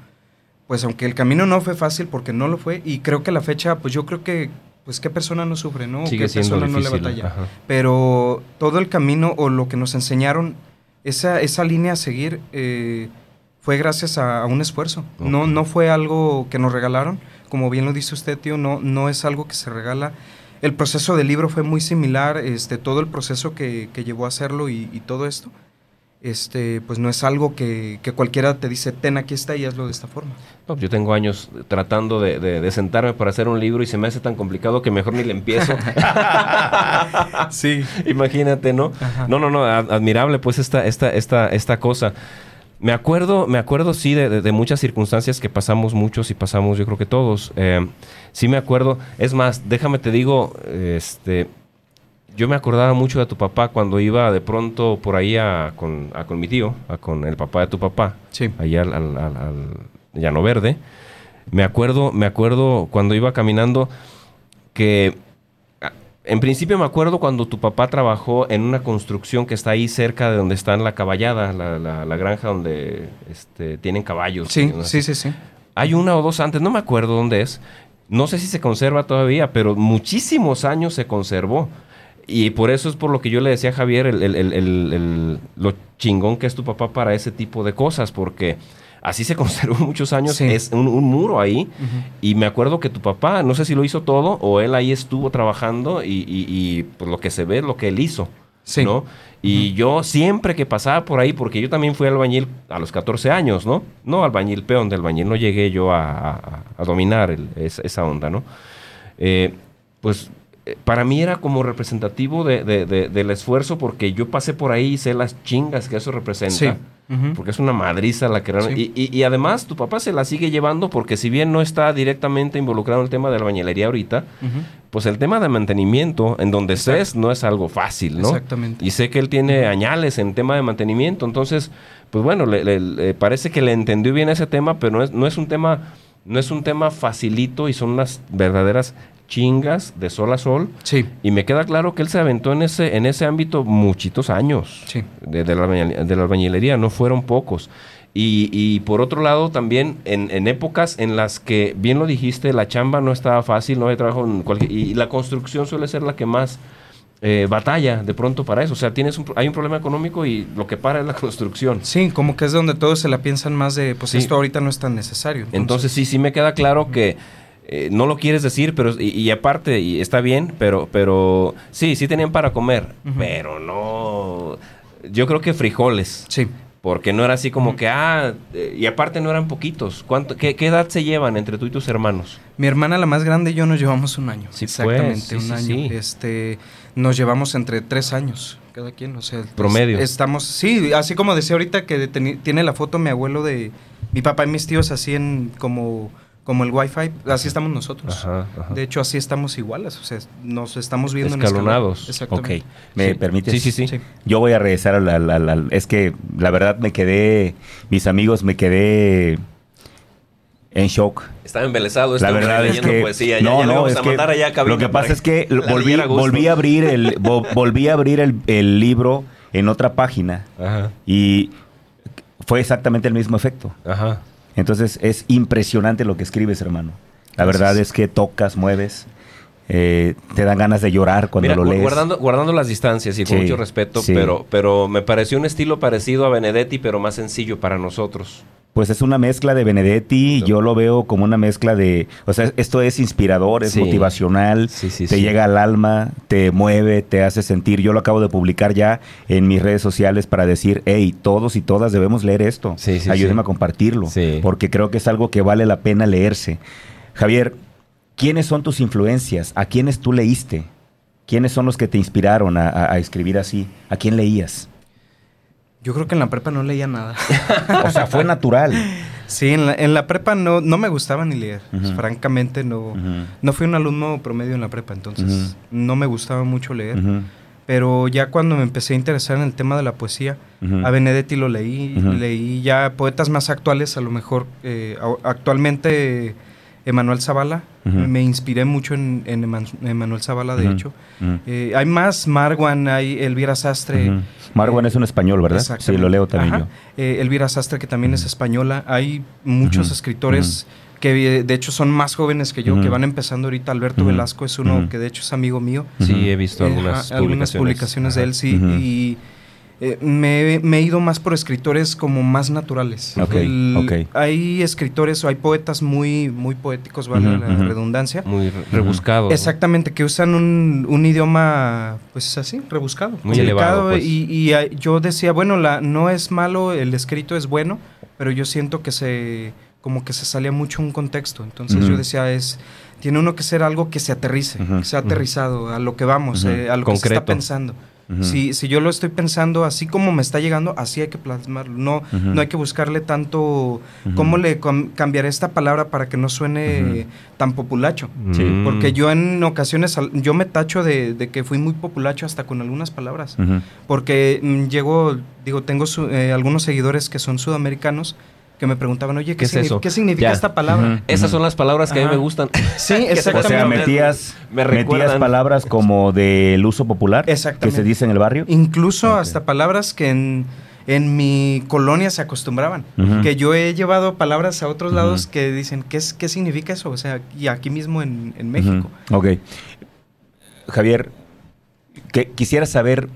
pues aunque el camino no fue fácil, porque no lo fue, y creo que la fecha, pues yo creo que, pues qué persona no sufre, ¿no? Sigue qué persona difícil. no le batalla. ajá. Pero todo el camino o lo que nos enseñaron, esa, esa línea a seguir, eh, fue gracias a, a un esfuerzo. No, Ok. no fue algo que nos regalaron, como bien lo dice usted, tío, no, no es algo que se regala. El proceso del libro fue muy similar, este, todo el proceso que, que llevó a hacerlo y, y todo esto, este, pues no es algo que, que cualquiera te dice, ten, aquí está y hazlo de esta forma. No, yo tengo años tratando de, de- de sentarme para hacer un libro y se me hace tan complicado que mejor ni le empiezo. *laughs* Sí. Imagínate, ¿no? Ajá. No, no, no, ad- admirable pues esta, esta, esta, esta cosa. Me acuerdo, me acuerdo sí de, de- de muchas circunstancias que pasamos muchos y pasamos yo creo que todos. Eh, sí me acuerdo, es más, déjame te digo, este, yo me acordaba mucho de tu papá cuando iba de pronto por ahí a, con, a con mi tío, a con el papá de tu papá, Sí. allá al, al- al- al Llano Verde. Me acuerdo, me acuerdo cuando iba caminando que en principio me acuerdo cuando tu papá trabajó en una construcción que está ahí cerca de donde está la caballada, la, la- la granja donde este, tienen caballos. Sí, ¿no? sí, sí, sí. Hay una o dos antes, no me acuerdo dónde es. No sé si se conserva todavía, pero muchísimos años se conservó. Y por eso es por lo que yo le decía a Javier el- el- el- lo chingón que es tu papá para ese tipo de cosas, porque así se *laughs* conservó muchos años. Sí. Es un, un muro ahí. Y me acuerdo que tu papá, no sé si lo hizo todo o él ahí estuvo trabajando y, y, y, pues, lo que se ve es lo que él hizo. Sí. ¿no? Y yo siempre que pasaba por ahí, porque yo también fui albañil a los 14 años, ¿no? No albañil peón, de albañil no llegué yo a, a- a dominar el- esa onda, ¿no? Eh, pues eh, para mí era como representativo de- de- de- del esfuerzo porque yo pasé por ahí y sé las chingas que eso representa. Sí. Porque es una madriza la que... Sí. Y, y- y además tu papá se la sigue llevando porque si bien no está directamente involucrado en el tema de la bañilería ahorita, pues el tema de mantenimiento en donde estés no es algo fácil, ¿no? Exactamente. Y sé que él tiene añales en tema de mantenimiento, entonces, pues bueno, le, le- le parece que le entendió bien ese tema, pero no es, no es un tema, no es un tema facilito y son unas verdaderas chingas de sol a sol. Sí. Y me queda claro que él se aventó en ese, en ese ámbito muchitos años Sí. de, de la, de la albañilería, no fueron pocos. Y, y por otro lado, también en, en épocas en las que, bien lo dijiste, la chamba no estaba fácil, no había trabajo en cualquier... Y la construcción suele ser la que más eh, batalla de pronto para eso. O sea, tienes un hay un problema económico y lo que para es la construcción. Sí, como que es donde todos se la piensan más de, pues Sí. esto ahorita no es tan necesario. Entonces sí, sí me queda claro que eh, no lo quieres decir, pero y, y aparte y está bien, pero pero sí, sí tenían para comer, pero no. Yo creo que frijoles, Sí. porque no era así como que ah eh, y aparte no eran poquitos. ¿Cuánto, qué, qué edad se llevan entre tú y tus hermanos? Mi hermana, la más grande, y yo nos llevamos un año. Sí, Exactamente, pues, sí, un sí, año. sí. Este, nos llevamos entre tres años, cada quien, o sea. es- Promedio. estamos, sí, así como decía ahorita que tiene la foto mi abuelo de mi papá y mis tíos así en como, como el wifi, así estamos nosotros. Ajá, ajá. De hecho, así estamos iguales, o sea, nos estamos viendo Escalonados. en escalón. Ok, Exactamente. ¿me Sí. permites? Sí, sí, sí. Sí. Yo voy a regresar al, al- al- al- Es que la verdad me quedé, mis amigos, me quedé en shock. Estaba embelesado este La verdad es leyendo que poesía. Ya, no, ya no, vamos es a que mandar allá a lo que pasa es que volví, volví a abrir el *laughs* vo- volví a abrir el, el libro en otra página Ajá, y fue exactamente el mismo efecto. ajá. Entonces es impresionante lo que escribes, hermano. La Gracias. verdad es que tocas, mueves, eh, te dan ganas de llorar cuando Mira, lo lees. Guardando, guardando las distancias y con Sí, mucho respeto, sí. pero, pero me pareció un estilo parecido a Benedetti, pero más sencillo para nosotros. Pues es una mezcla de Benedetti, yo lo veo como una mezcla de, o sea, esto es inspirador, es Sí. motivacional, Sí, sí, te llega al alma, te mueve, te hace sentir. Yo lo acabo de publicar ya en mis redes sociales para decir, hey, todos y todas debemos leer esto. Ayúdenme a compartirlo, porque creo que es algo que vale la pena leerse. Javier, ¿quiénes son tus influencias? ¿A quiénes tú leíste? ¿Quiénes son los que te inspiraron a, a- a escribir así? ¿A quién leías? Yo creo que en la prepa no leía nada. *laughs* O sea, fue natural. sí, en la, en la prepa no, no me gustaba ni leer. Francamente, no, no fui un alumno promedio en la prepa, entonces no me gustaba mucho leer. Pero ya cuando me empecé a interesar en el tema de la poesía, a Benedetti lo leí, leí ya poetas más actuales, a lo mejor eh, actualmente Emanuel Zavala, me inspiré mucho en, en Eman- Emanuel Zavala, de hecho. Eh, hay más, Marwan, hay Elvira Sastre. Marwan eh, es un español, ¿verdad? Sí, lo leo también Ajá. Eh, Elvira Sastre, que también es española. Hay muchos escritores que eh, de hecho son más jóvenes que yo, que van empezando ahorita. Alberto. Velasco es uno que de hecho es amigo mío. Sí, he visto algunas, ajá, algunas publicaciones de él, sí. Y eh, me, me he ido más por escritores como más naturales. Ok, ok. Hay escritores o hay poetas muy, muy poéticos, vale la redundancia. Muy re- rebuscado. ¿no? Exactamente, que usan un, un idioma, pues así, rebuscado. Muy elevado, pues. Y, y, yo decía, bueno, la, no es malo, el escrito es bueno, pero yo siento que se, como que se salía mucho un contexto. Entonces yo decía, es, tiene uno que ser algo que se aterrice, que sea aterrizado a lo que vamos, eh, a lo que se está pensando. Si, si yo lo estoy pensando así como me está llegando, así hay que plasmarlo. No, no hay que buscarle tanto, Ujú. ¿cómo le cam- cambiaré esta palabra para que no suene tan populacho? Sí, Mm. Porque yo en ocasiones, yo me tacho de, de que fui muy populacho hasta con algunas palabras. Porque mm, llego, digo, tengo su- eh, algunos seguidores que son sudamericanos que me preguntaban, oye, ¿qué, ¿Qué es signi- eso? ¿qué significa Ya. esta palabra? Esas son las palabras que a mí me gustan. *laughs* Sí, se- O sea, exactamente. metías, Me metías palabras como del uso popular que Exactamente. se dice en el barrio. Incluso hasta palabras que en, en mi colonia se acostumbraban. Que yo he llevado palabras a otros lados que dicen, ¿qué, es, ¿qué significa eso? O sea, y aquí mismo en, en México. Ok. Javier, que, quisiera saber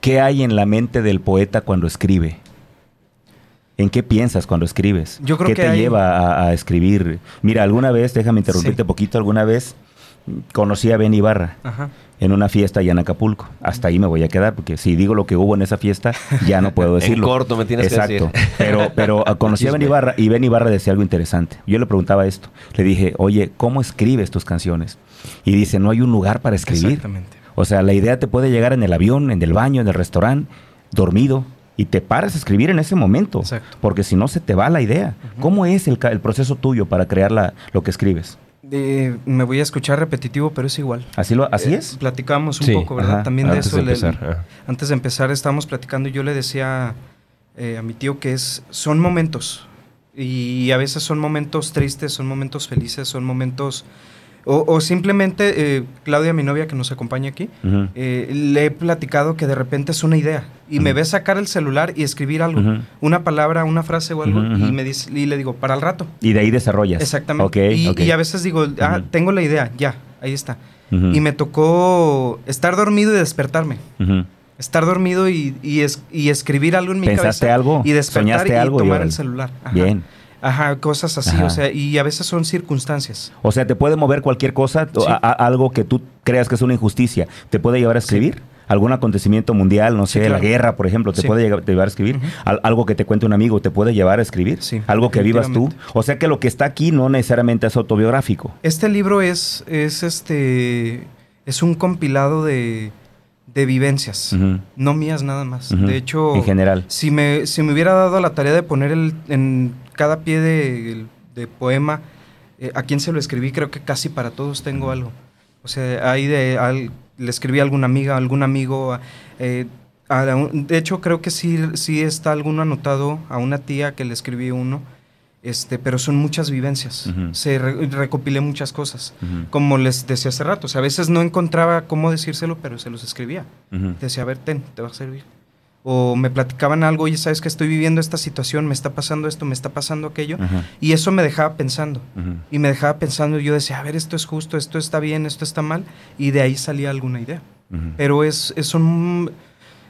qué hay en la mente del poeta cuando escribe. ¿En qué piensas cuando escribes? Yo creo ¿Qué que te hay- lleva a, a escribir? Mira, alguna vez, déjame interrumpirte Sí. poquito, alguna vez conocí a Ben Ibarra Ajá. en una fiesta allá en Acapulco. Hasta ahí me voy a quedar, porque si digo lo que hubo en esa fiesta, ya no puedo *laughs* En decirlo. corto me tienes que Exacto. decir. Pero, pero ah, conocí a Ben. Ibarra y Ben Ibarra decía algo interesante. Yo le preguntaba esto. Le dije, oye, ¿cómo escribes tus canciones? Y dice, no hay un lugar para escribir. Exactamente. O sea, la idea te puede llegar en el avión, en el baño, en el restaurante, dormido, y te paras a escribir en ese momento. Exacto. Porque si no, se te va la idea. ¿Cómo es el, ca- el proceso tuyo para crear la- lo que escribes? Eh, me voy a escuchar repetitivo, pero es igual. ¿Así, lo, así Eh, es? Platicábamos un Sí, poco, ¿verdad? ajá, También de Antes eso. de le- empezar. antes de empezar estábamos platicando y yo le decía eh, a mi tío que es, son momentos. Y a veces son momentos tristes, son momentos felices, son momentos O, o simplemente, eh, Claudia, mi novia que nos acompaña aquí, eh, le he platicado que de repente es una idea y me ve sacar el celular y escribir algo, una palabra, una frase o algo, y, me dice, y le digo, para el rato. Y de ahí desarrollas. Exactamente. Y, a veces digo, ah, tengo la idea, ya, ahí está. Y me tocó estar dormido y despertarme. Estar dormido y, y, es- y escribir algo en mi ¿Pensaste cabeza. algo? Y despertar ¿Soñaste y algo? Y tomar el celular. Ajá. Bien. Ajá, cosas así, Ajá. o sea, y a veces son circunstancias. O sea, te puede mover cualquier cosa, o Sí. a- a- algo que tú creas que es una injusticia, te puede llevar a escribir. ¿Algún acontecimiento mundial, no sé, Sí, claro. la guerra, por ejemplo, te puede llegar- te llevar a escribir? Al- algo que te cuente un amigo, te puede llevar a escribir? Algo que vivas tú. O sea que lo que está aquí no necesariamente es autobiográfico. Este libro es, es este es un compilado de, de vivencias, no mías nada más. De hecho, En general. si me, si me hubiera dado la tarea de poner el, en cada pie de, de poema eh, a quién se lo escribí, creo que casi para todos tengo algo. O sea, ahí de, al- le escribí a alguna amiga, a algún amigo. a- eh, a la- de hecho, creo que sí, sí está alguno anotado a una tía que le escribí uno. Este, pero son muchas vivencias. Se re- recopilé muchas cosas. Como les decía hace rato, o sea, a veces no encontraba cómo decírselo, pero se los escribía. Decía, a ver, ten, te va a servir. O me platicaban algo, oye, sabes que estoy viviendo esta situación, me está pasando esto, me está pasando aquello. Y eso me dejaba pensando. Y me dejaba pensando, y yo decía, a ver, esto es justo, esto está bien, esto está mal. Y de ahí salía alguna idea. Pero es, es un...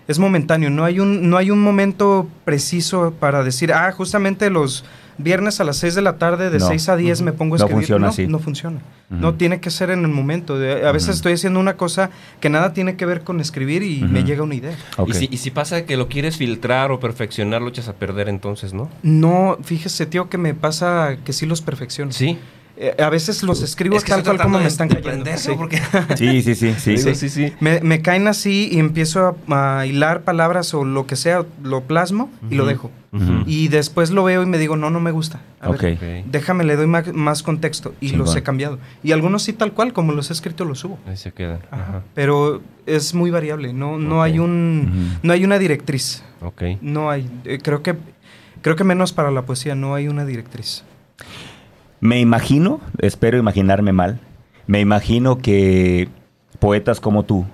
Es momentáneo, no hay, un, no hay un momento preciso para decir, ah, justamente los viernes a las 6 de la tarde, de No. 6 a 10 me pongo a No escribir. funciona no, así. No funciona. No tiene que ser en el momento. De- a veces estoy haciendo una cosa que nada tiene que ver con escribir y me llega una idea. Y, si, y si pasa que lo quieres filtrar o perfeccionar, lo echas a perder entonces, ¿no? No, fíjese, tío, que me pasa que sí los perfecciono. Sí. Eh, a veces los escribo Es que tal cual como me están cayendo. Sí. porque- *laughs* Sí, sí, sí, sí. Digo, sí, sí. Me, me caen así y empiezo a, a hilar palabras o lo que sea, lo plasmo y lo dejo. Y después lo veo y me digo, no, no me gusta. A Ok. ver, Ok. déjame, le doy más, contexto. Y Chingón. los he cambiado. Y algunos sí tal cual, como los he escrito, los subo. Ahí se quedan. Ajá. Ajá. Pero es muy variable, no, hay un no hay una directriz. Ok. No hay. Eh, creo que creo que menos para la poesía, no hay una directriz. Me imagino, espero imaginarme mal, me imagino que poetas como tú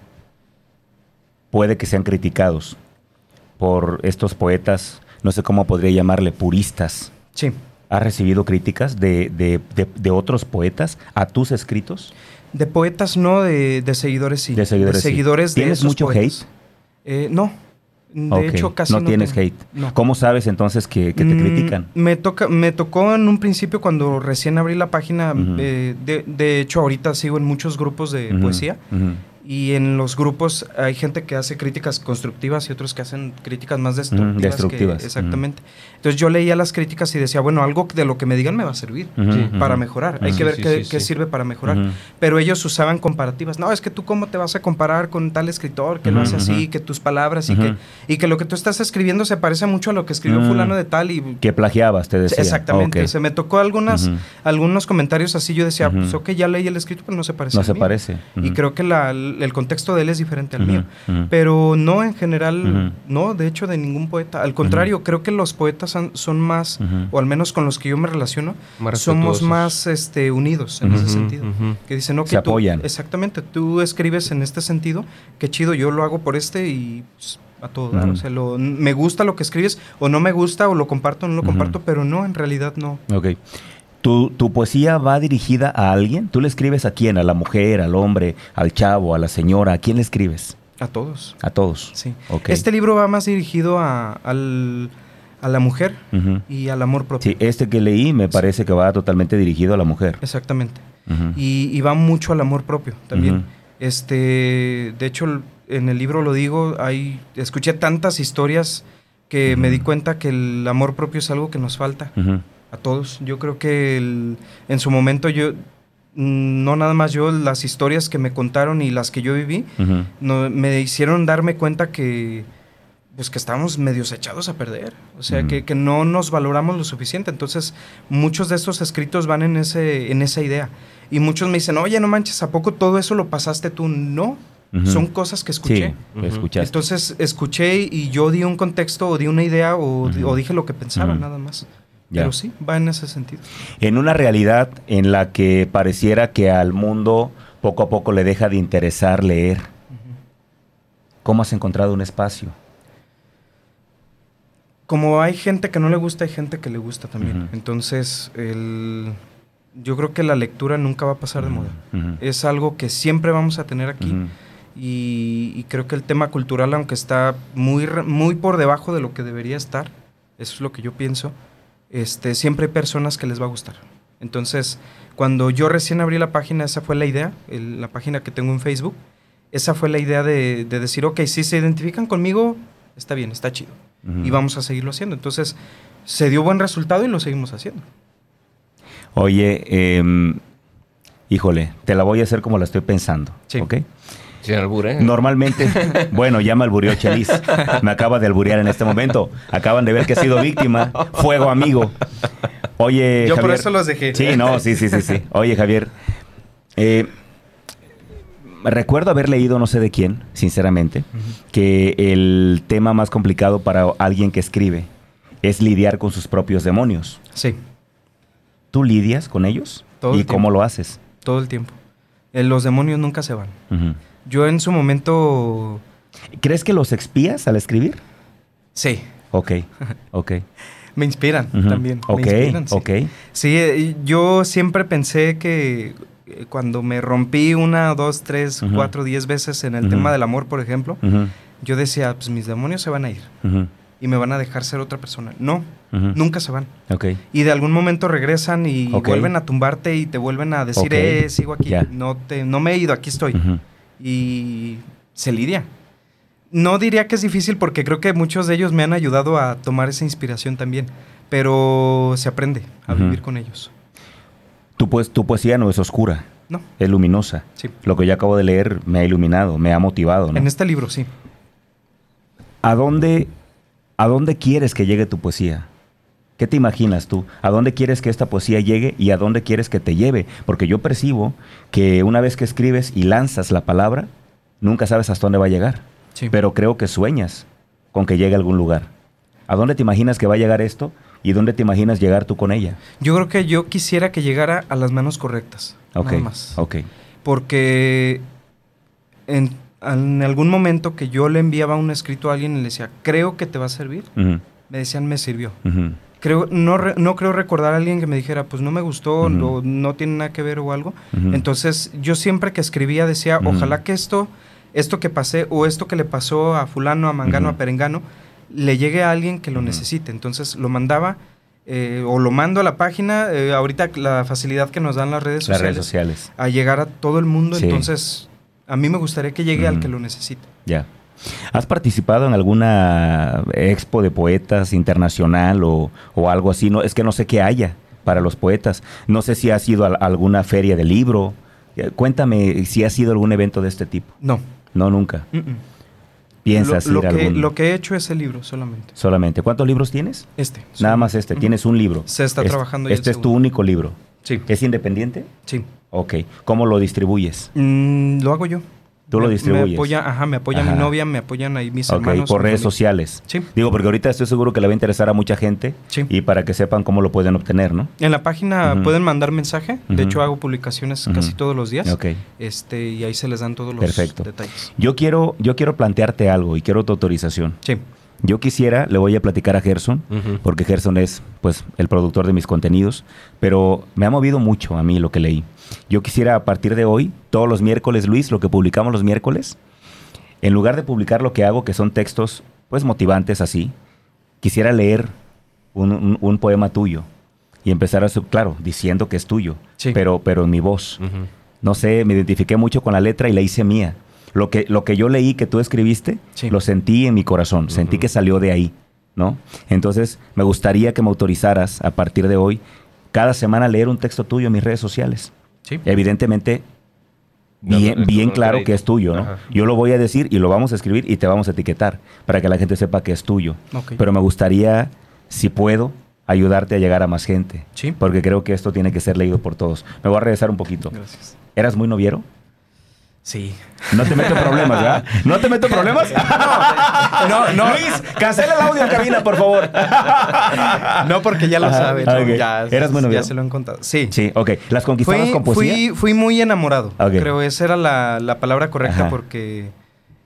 puede que sean criticados por estos poetas, no sé cómo podría llamarle, puristas. Sí. ¿Has recibido críticas de, de- de- de otros poetas a tus escritos? De poetas no, de, de seguidores sí. De seguidores, sí. seguidores de ¿Tienes mucho poetas. Eh, no. De hecho, casi no, no, tienes tengo. hate. No. ¿Cómo sabes entonces que, que te Mm, critican? Me, toca, me tocó en un principio cuando recién abrí la página. Eh, de, de hecho, ahorita sigo en muchos grupos de poesía. Y en los grupos hay gente que hace críticas constructivas y otros que hacen críticas más destructivas. que- destructivas, exactamente. Entonces yo leía las críticas y decía, bueno, algo de lo que me digan me va a servir para mejorar. Hay que ver Sí, qué, sí, qué sí. sirve para mejorar. Pero ellos usaban comparativas. No, es que tú cómo te vas a comparar con tal escritor que lo hace así, que tus palabras y, que, y que lo que tú estás escribiendo se parece mucho a lo que escribió Mm. fulano de tal y... Que plagiabas, te decía. Exactamente. Se me tocó algunas, algunos comentarios así. Yo decía, pues ok, ya leí el escrito, pero no se parece No al se mío". parece. Y creo que la- el contexto de él es diferente al Ujú, mío. ujú. Pero no en general, Ujú. no, de hecho, de ningún poeta. Al contrario, creo que los poetas han- son más, o al menos con los que yo me relaciono, Más somos más este, unidos en ese sentido. Que dicen, no, que Se tú- apoyan. Exactamente, tú escribes en este sentido, qué chido, yo lo hago por este y pues, a todo dar. Ujú. O sea, lo- me gusta lo que escribes, o no me gusta, o lo comparto o no lo Ujú. comparto, pero no, en realidad no. Ok. ¿Tu, ¿Tu poesía va dirigida a alguien? ¿Tú le escribes a quién? ¿A la mujer, al hombre, al chavo, a la señora? ¿A quién le escribes? A todos. A todos. Sí. Ok. Este libro va más dirigido a, al- a la mujer y al amor propio. Sí, este que leí me parece que va totalmente dirigido a la mujer. Exactamente. Y, y va mucho al amor propio también. Este, de hecho, en el libro lo digo, hay, escuché tantas historias que me di cuenta que el amor propio es algo que nos falta. A todos. Yo creo que el- en su momento yo, no nada más yo, las historias que me contaron y las que yo viví, no, me hicieron darme cuenta que pues que estábamos medios echados a perder, o sea, que, que no nos valoramos lo suficiente. Entonces, muchos de estos escritos van en, ese, en esa idea. Y muchos me dicen, oye, no manches, ¿a poco todo eso lo pasaste tú? No, son cosas que escuché. Sí, lo. Entonces, escuché y yo di un contexto o di una idea o, di- Ujú. o dije lo que pensaba, nada más. Ya. Pero sí, va en ese sentido. En una realidad en la que pareciera que al mundo poco a poco le deja de interesar leer, ¿cómo has encontrado un espacio? Como hay gente que no le gusta, hay gente que le gusta también. Entonces, el, yo creo que la lectura nunca va a pasar de moda. Es algo que siempre vamos a tener aquí. Y, y creo que el tema cultural, aunque está muy, muy por debajo de lo que debería estar, eso es lo que yo pienso, este, siempre hay personas que les va a gustar. Entonces, cuando yo recién abrí la página, esa fue la idea, el- la página que tengo en Facebook, esa fue la idea de, de decir, ok, si se identifican conmigo, está bien, está chido. Y vamos a seguirlo haciendo. Entonces, se dio buen resultado y lo seguimos haciendo. Oye, em, híjole, te la voy a hacer como la estoy pensando, Sí. ¿ok? Sin albur, ¿eh? Normalmente, *laughs* bueno, ya me alburió Chelis. Me acaba de alburear en este momento. Acaban de ver que he sido víctima. Fuego amigo. Oye, Yo por eso los dejé. Sí, no, sí, sí, sí, sí. Oye, Javier. eh, recuerdo haber leído, no sé de quién, sinceramente, que el tema más complicado para alguien que escribe es lidiar con sus propios demonios. Sí, ¿Tú lidias con ellos? Todo ¿Y el cómo lo haces? todo el tiempo. Eh, los demonios nunca se van. Ujú. Yo en su momento, ¿Crees que los expías al escribir? sí, Ok, *laughs* ok. me inspiran también. me Ok, inspiran, sí. ok. Sí, eh, yo siempre pensé que eh, cuando me rompí una, dos, tres, cuatro, diez veces en el tema del amor, por ejemplo, yo decía, pues mis demonios se van a ir y me van a dejar ser otra persona. No, nunca se van. Ok. Y de algún momento regresan y vuelven a tumbarte y te vuelven a decir, Ok. eh, sigo aquí, no, te, no me he ido, aquí estoy. Ujú. Y se lidia. No diría que es difícil porque creo que muchos de ellos me han ayudado a tomar esa inspiración también, pero se aprende a vivir con ellos. Tu, pues, tu poesía no es oscura, No, es luminosa. sí. Lo que yo acabo de leer me ha iluminado, me ha motivado. ¿no? En este libro sí. ¿A dónde, ¿A dónde quieres que llegue tu poesía? ¿Qué te imaginas tú? ¿A dónde quieres que esta poesía llegue y a dónde quieres que te lleve? Porque yo percibo que una vez que escribes y lanzas la palabra, nunca sabes hasta dónde va a llegar. sí. Pero creo que sueñas con que llegue a algún lugar. ¿A dónde te imaginas que va a llegar esto y dónde te imaginas llegar tú con ella? Yo creo que yo quisiera que llegara a las manos correctas. Ok, Nada más. ok. Porque en, en algún momento que yo le enviaba un escrito a alguien y le decía, creo que te va a servir, me decían, me sirvió. Creo, no, re- no creo recordar a alguien que me dijera, pues no me gustó, o no tiene nada que ver o algo. Entonces, yo siempre que escribía decía, ojalá que esto, esto que pasé, o esto que le pasó a fulano, a mangano, a perengano, le llegue a alguien que lo necesite. Entonces, lo mandaba, eh, o lo mando a la página, eh, ahorita la facilidad que nos dan las redes Las sociales, redes sociales. a llegar a todo el mundo, Sí. entonces, a mí me gustaría que llegue al que lo necesite. Ya. ¿Has participado en alguna expo de poetas internacional o, o algo así? No, es que no sé qué haya para los poetas. No sé si has ido a alguna feria de libro. Eh, Cuéntame si has ido a algún evento de este tipo. No. No, nunca. ¿Piensas lo, lo ir a que, algún? lo que he hecho es el libro solamente. Solamente. ¿Cuántos libros tienes? Este. Nada más este. Tienes un libro. Se está Es- trabajando Este es tu único libro. Sí. ¿Es independiente? Sí. Ok. ¿Cómo lo distribuyes? Mm, lo hago yo. Tú lo Me- distribuyes. Me apoya, ajá, me apoya Ajá. mi novia, me apoyan ahí mis Ok, hermanos. por redes familia. sociales. Sí. Digo, porque ahorita estoy seguro que le va a interesar a mucha gente Sí. y para que sepan cómo lo pueden obtener, ¿no? En la página pueden mandar mensaje. De hecho, hago publicaciones casi todos los días. Ok. Este, y ahí se les dan todos los Perfecto. detalles. Yo quiero, yo quiero plantearte algo y quiero tu autorización. Sí. Yo quisiera, le voy a platicar a Gerson, porque Gerson es pues el productor de mis contenidos, pero me ha movido mucho a mí lo que leí. Yo quisiera a partir de hoy, todos los miércoles, Luis, lo que publicamos los miércoles, en lugar de publicar lo que hago, que son textos pues motivantes así, quisiera leer un, un- un poema tuyo y empezar a, sub- claro, diciendo que es tuyo, Sí. pero, pero en mi voz. No sé, me identifiqué mucho con la letra y la hice mía. Lo que, lo que yo leí que tú escribiste, Sí. lo sentí en mi corazón, sentí que salió de ahí, ¿no? Entonces, me gustaría que me autorizaras a partir de hoy, cada semana leer un texto tuyo en mis redes sociales. Sí. Evidentemente, bien, bien claro que es tuyo, ¿no? Ajá. Yo lo voy a decir y lo vamos a escribir y te vamos a etiquetar para que la gente sepa que es tuyo. Pero me gustaría, si puedo, ayudarte a llegar a más gente. Sí. Porque creo que esto tiene que ser leído por todos. Me voy a regresar un poquito. Gracias. ¿Eras muy noviero? Sí. No te meto problemas, ¿verdad? ¿No te meto problemas? *laughs* No, no. Luis, cancela el audio en cabina, por favor. *laughs* No, porque ya lo Ajá, sabe. ¿no? ok. Ya, ¿Eras muy ya novio? se lo han contado. Sí. Sí, ok. ¿Las conquistabas Fui, con poesía? fui, fui muy enamorado. Ok. Creo esa era la, la palabra correcta Ajá. porque,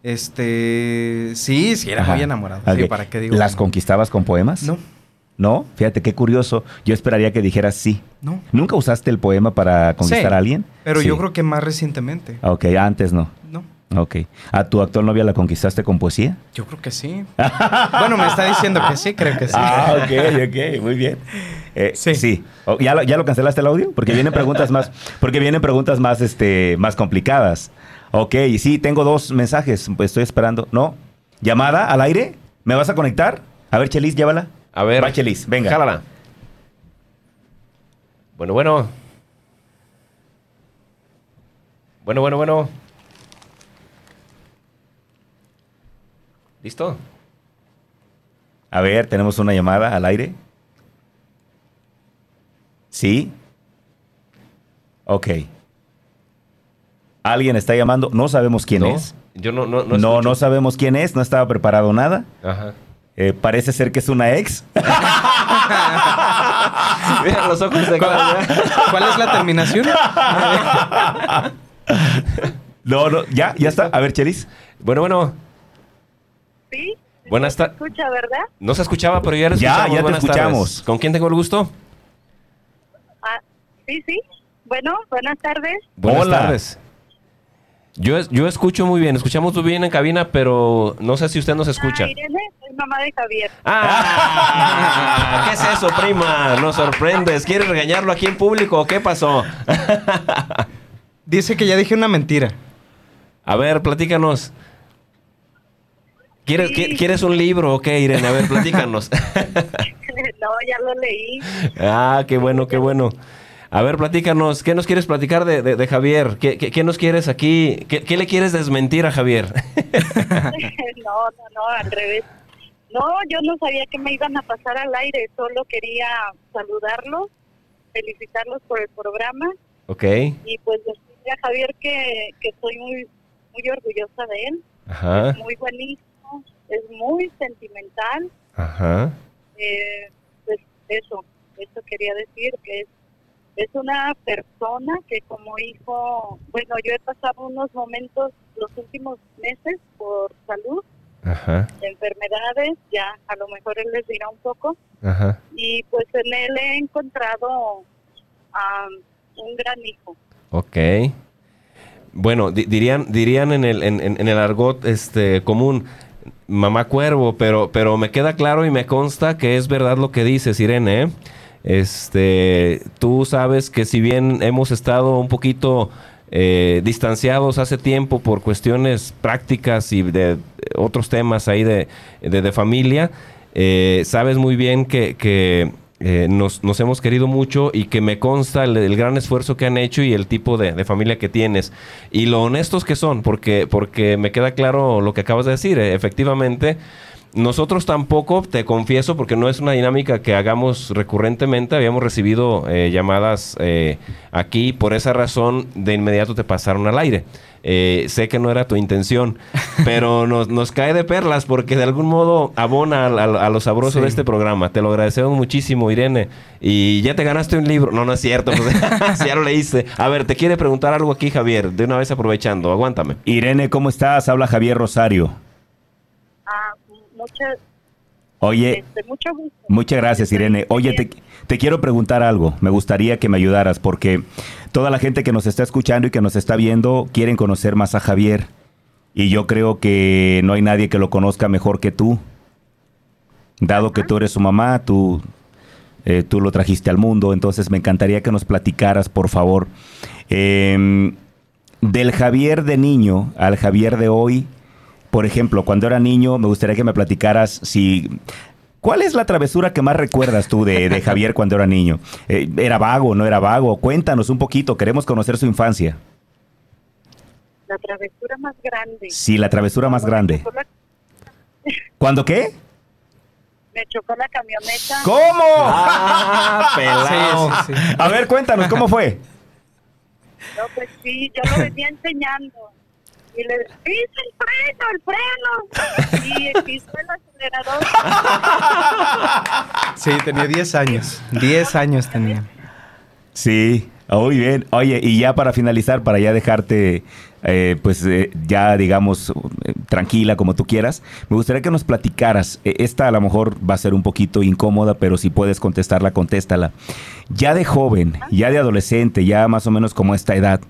este, sí, sí, era Ajá. muy enamorado. Sí. ¿para qué digo? ¿Las no? conquistabas con poemas? No, ¿No? Fíjate qué curioso. Yo esperaría que dijeras sí. no. ¿Nunca usaste el poema para conquistar Sí, a alguien? Pero Sí. yo creo que más recientemente. Ok, antes no. No, Ok. ¿A tu actual novia la conquistaste con poesía? yo creo que sí. *laughs* bueno, me está diciendo que sí, creo que sí. Ah, ok, ok, muy bien. Eh, sí. Sí. Oh, ¿Ya, lo, ¿Ya lo cancelaste el audio? Porque vienen preguntas más, porque vienen preguntas más, este, más complicadas. Ok, sí, tengo dos mensajes, pues estoy esperando. ¿No? ¿Llamada al aire? ¿Me vas a conectar? A ver, Chelis, llévala. A ver. Va, Chelis, venga. Jálala. Bueno, bueno. Bueno, bueno, bueno. ¿Listo? A ver, tenemos una llamada al aire. ¿Sí? Ok. ¿Alguien está llamando? No sabemos quién ¿No? es. Yo no, no, no. No, no, sabemos quién es, no estaba preparado nada. Ajá. Eh, parece ser que es una ex. *laughs* Mira los ojos de ¿Cuál, cuál es la terminación? *laughs* No, no, ya, ya está. A ver, Chelis. Bueno, bueno. Sí, Buenas se tardes. escucha, ¿verdad? No se escuchaba, pero ya lo Ya, escuchamos. ya te Buenas escuchamos. tardes. ¿Con quién tengo el gusto? Ah, sí, sí. Bueno, buenas tardes. Buenas Hola. tardes. Yo, es- yo escucho muy bien, escuchamos muy bien en cabina, pero no sé si usted nos escucha. Ah, Irene, soy mamá de Javier. ¡Ah! *laughs* ¿Qué es eso, prima? Nos sorprendes. ¿Quieres regañarlo aquí en público o qué pasó? *laughs* Dice que ya dije una mentira. A ver, platícanos. ¿Quieres, Sí. ¿Quieres un libro o qué, Irene? A ver, platícanos. *laughs* no, ya lo leí. ah, qué bueno, qué bueno. A ver, platícanos. ¿Qué nos quieres platicar de, de- de Javier? ¿Qué, qué- qué nos quieres aquí? ¿Qué, qué le quieres desmentir a Javier? *laughs* *laughs* no, no, no, al revés. No, yo no sabía que me iban a pasar al aire. Solo quería saludarlos, felicitarlos por el programa ok. y pues decirle a Javier que, que estoy muy, muy orgullosa de él. Ajá. Muy buenísimo, es muy sentimental. Ajá. eh, pues eso, eso quería decir que es, es una persona que como hijo, bueno, yo he pasado unos momentos los últimos meses por salud, Ajá. de enfermedades, ya a lo mejor él les dirá un poco, Ajá. y pues en él he encontrado a un gran hijo. Ok. Bueno, di- dirían, dirían en el, en, en- en el argot este, común, mamá cuervo, pero, pero me queda claro y me consta que es verdad lo que dices, Irene. ¿eh? Este, tú sabes que si bien hemos estado un poquito eh, distanciados hace tiempo por cuestiones prácticas y de, otros temas ahí de, de- familia, eh, sabes muy bien que, que, eh, nos, nos hemos querido mucho y que me consta el, el gran esfuerzo que han hecho y el tipo de, de familia que tienes. Y lo honestos que son, porque, porque me queda claro lo que acabas de decir. eh, efectivamente, nosotros tampoco, te confieso, porque no es una dinámica que hagamos recurrentemente, habíamos recibido eh, llamadas eh, aquí, por esa razón de inmediato te pasaron al aire. Eh, sé que no era tu intención, *laughs* pero nos, nos cae de perlas porque de algún modo abona a, a- a lo sabroso Sí. de este programa. Te lo agradecemos muchísimo, Irene. Y ya te ganaste un libro. No, no es cierto. pues, si *laughs* *laughs* ya lo leíste. A ver, te quiere preguntar algo aquí, Javier, de una vez aprovechando. Aguántame. Irene, ¿cómo estás? Habla Javier Rosario. Muchas, Oye, este, mucho gusto. muchas gracias, Irene. Oye, te, te quiero preguntar algo. Me gustaría que me ayudaras porque toda la gente que nos está escuchando y que nos está viendo quieren conocer más a Javier. Y yo creo que no hay nadie que lo conozca mejor que tú. Dado que tú eres su mamá, tú, eh, tú lo trajiste al mundo, entonces me encantaría que nos platicaras, por favor, em, del Javier de niño al Javier de hoy. Por ejemplo, cuando era niño, me gustaría que me platicaras si... ¿Cuál es la travesura que más recuerdas tú de, de *laughs* Javier cuando era niño? Eh, ¿Era vago, no era vago? Cuéntanos un poquito, queremos conocer su infancia. La travesura más grande. Sí, la travesura más grande. la- *laughs* ¿Cuándo qué? Me chocó la camioneta. ¿Cómo? ¡Ah, *laughs* pelao! Sí, sí, sí. A ver, cuéntanos, ¿cómo fue? No, pues sí, yo lo venía enseñando. Y le pisa el freno, el freno. Y *laughs* pisó el acelerador. Sí, tenía 10 años. 10 años tenía. Sí, muy bien. Oye, y ya para finalizar, para ya dejarte, eh, pues eh, ya digamos, eh, tranquila como tú quieras, me gustaría que nos platicaras. Eh, Esta a lo mejor va a ser un poquito incómoda, pero si puedes contestarla, contéstala. Ya de joven, ya de adolescente, ya más o menos como esta edad,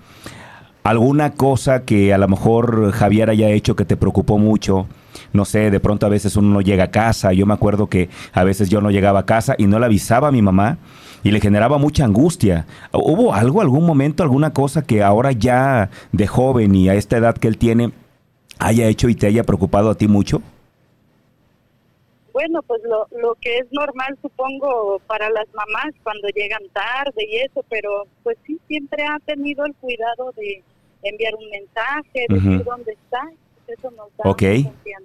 alguna cosa que a lo mejor Javier haya hecho que te preocupó mucho. No sé, de pronto a veces uno no llega a casa. Yo me acuerdo que a veces yo no llegaba a casa y no le avisaba a mi mamá y le generaba mucha angustia. ¿Hubo algo, algún momento, alguna cosa que ahora ya de joven y a esta edad que él tiene haya hecho y te haya preocupado a ti mucho? Bueno, pues lo, lo que es normal, supongo, para las mamás cuando llegan tarde y eso, pero pues sí, siempre ha tenido el cuidado de enviar un mensaje, decir dónde está. Eso nos da Ok,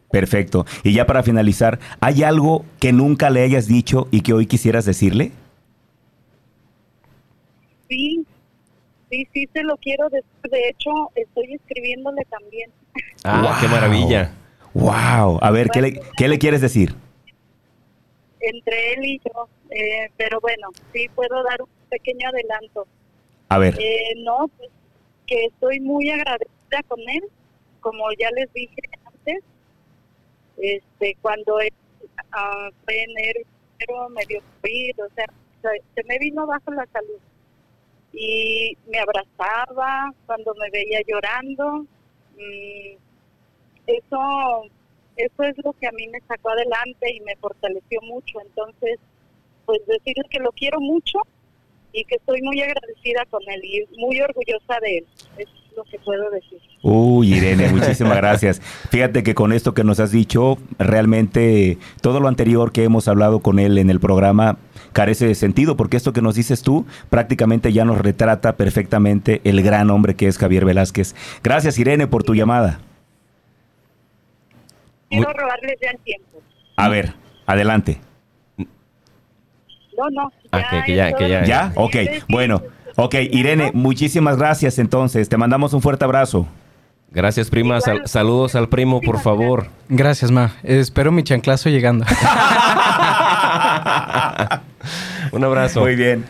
perfecto. Y ya para finalizar, ¿hay algo que nunca le hayas dicho y que hoy quisieras decirle? Sí, sí, sí, se lo quiero decir. De hecho, estoy escribiéndole también. *laughs* Ah, qué maravilla. ¡Wow! A ver, ¿qué le, qué le quieres decir? entre él y yo. Eh, pero bueno, sí puedo dar un pequeño adelanto. A ver. Eh, no, pues que estoy muy agradecida con él, como ya les dije antes, este, cuando él ah, fue enero, me dio COVID, o sea, se, se me vino bajo la salud. Y me abrazaba cuando me veía llorando. Mm, eso, eso es lo que a mí me sacó adelante y me fortaleció mucho. Entonces, pues decirle que lo quiero mucho y que estoy muy agradecida con él y muy orgullosa de él. Es lo que puedo decir. Uy, Irene, muchísimas gracias. Fíjate que con esto que nos has dicho, realmente todo lo anterior que hemos hablado con él en el programa carece de sentido, porque esto que nos dices tú prácticamente ya nos retrata perfectamente el gran hombre que es Javier Velázquez. Gracias, Irene, por tu llamada. Quiero robarles ya el tiempo. A ver, adelante. No, no. Ah, que- que ya- que ya-. ¿Ya? Ok, bueno. Ok, Irene, muchísimas gracias entonces. Te mandamos un fuerte abrazo. Gracias, prima. Sal- saludos al primo, por favor. Gracias, ma. Espero mi chanclazo llegando. *laughs* *laughs* Un abrazo. Muy bien.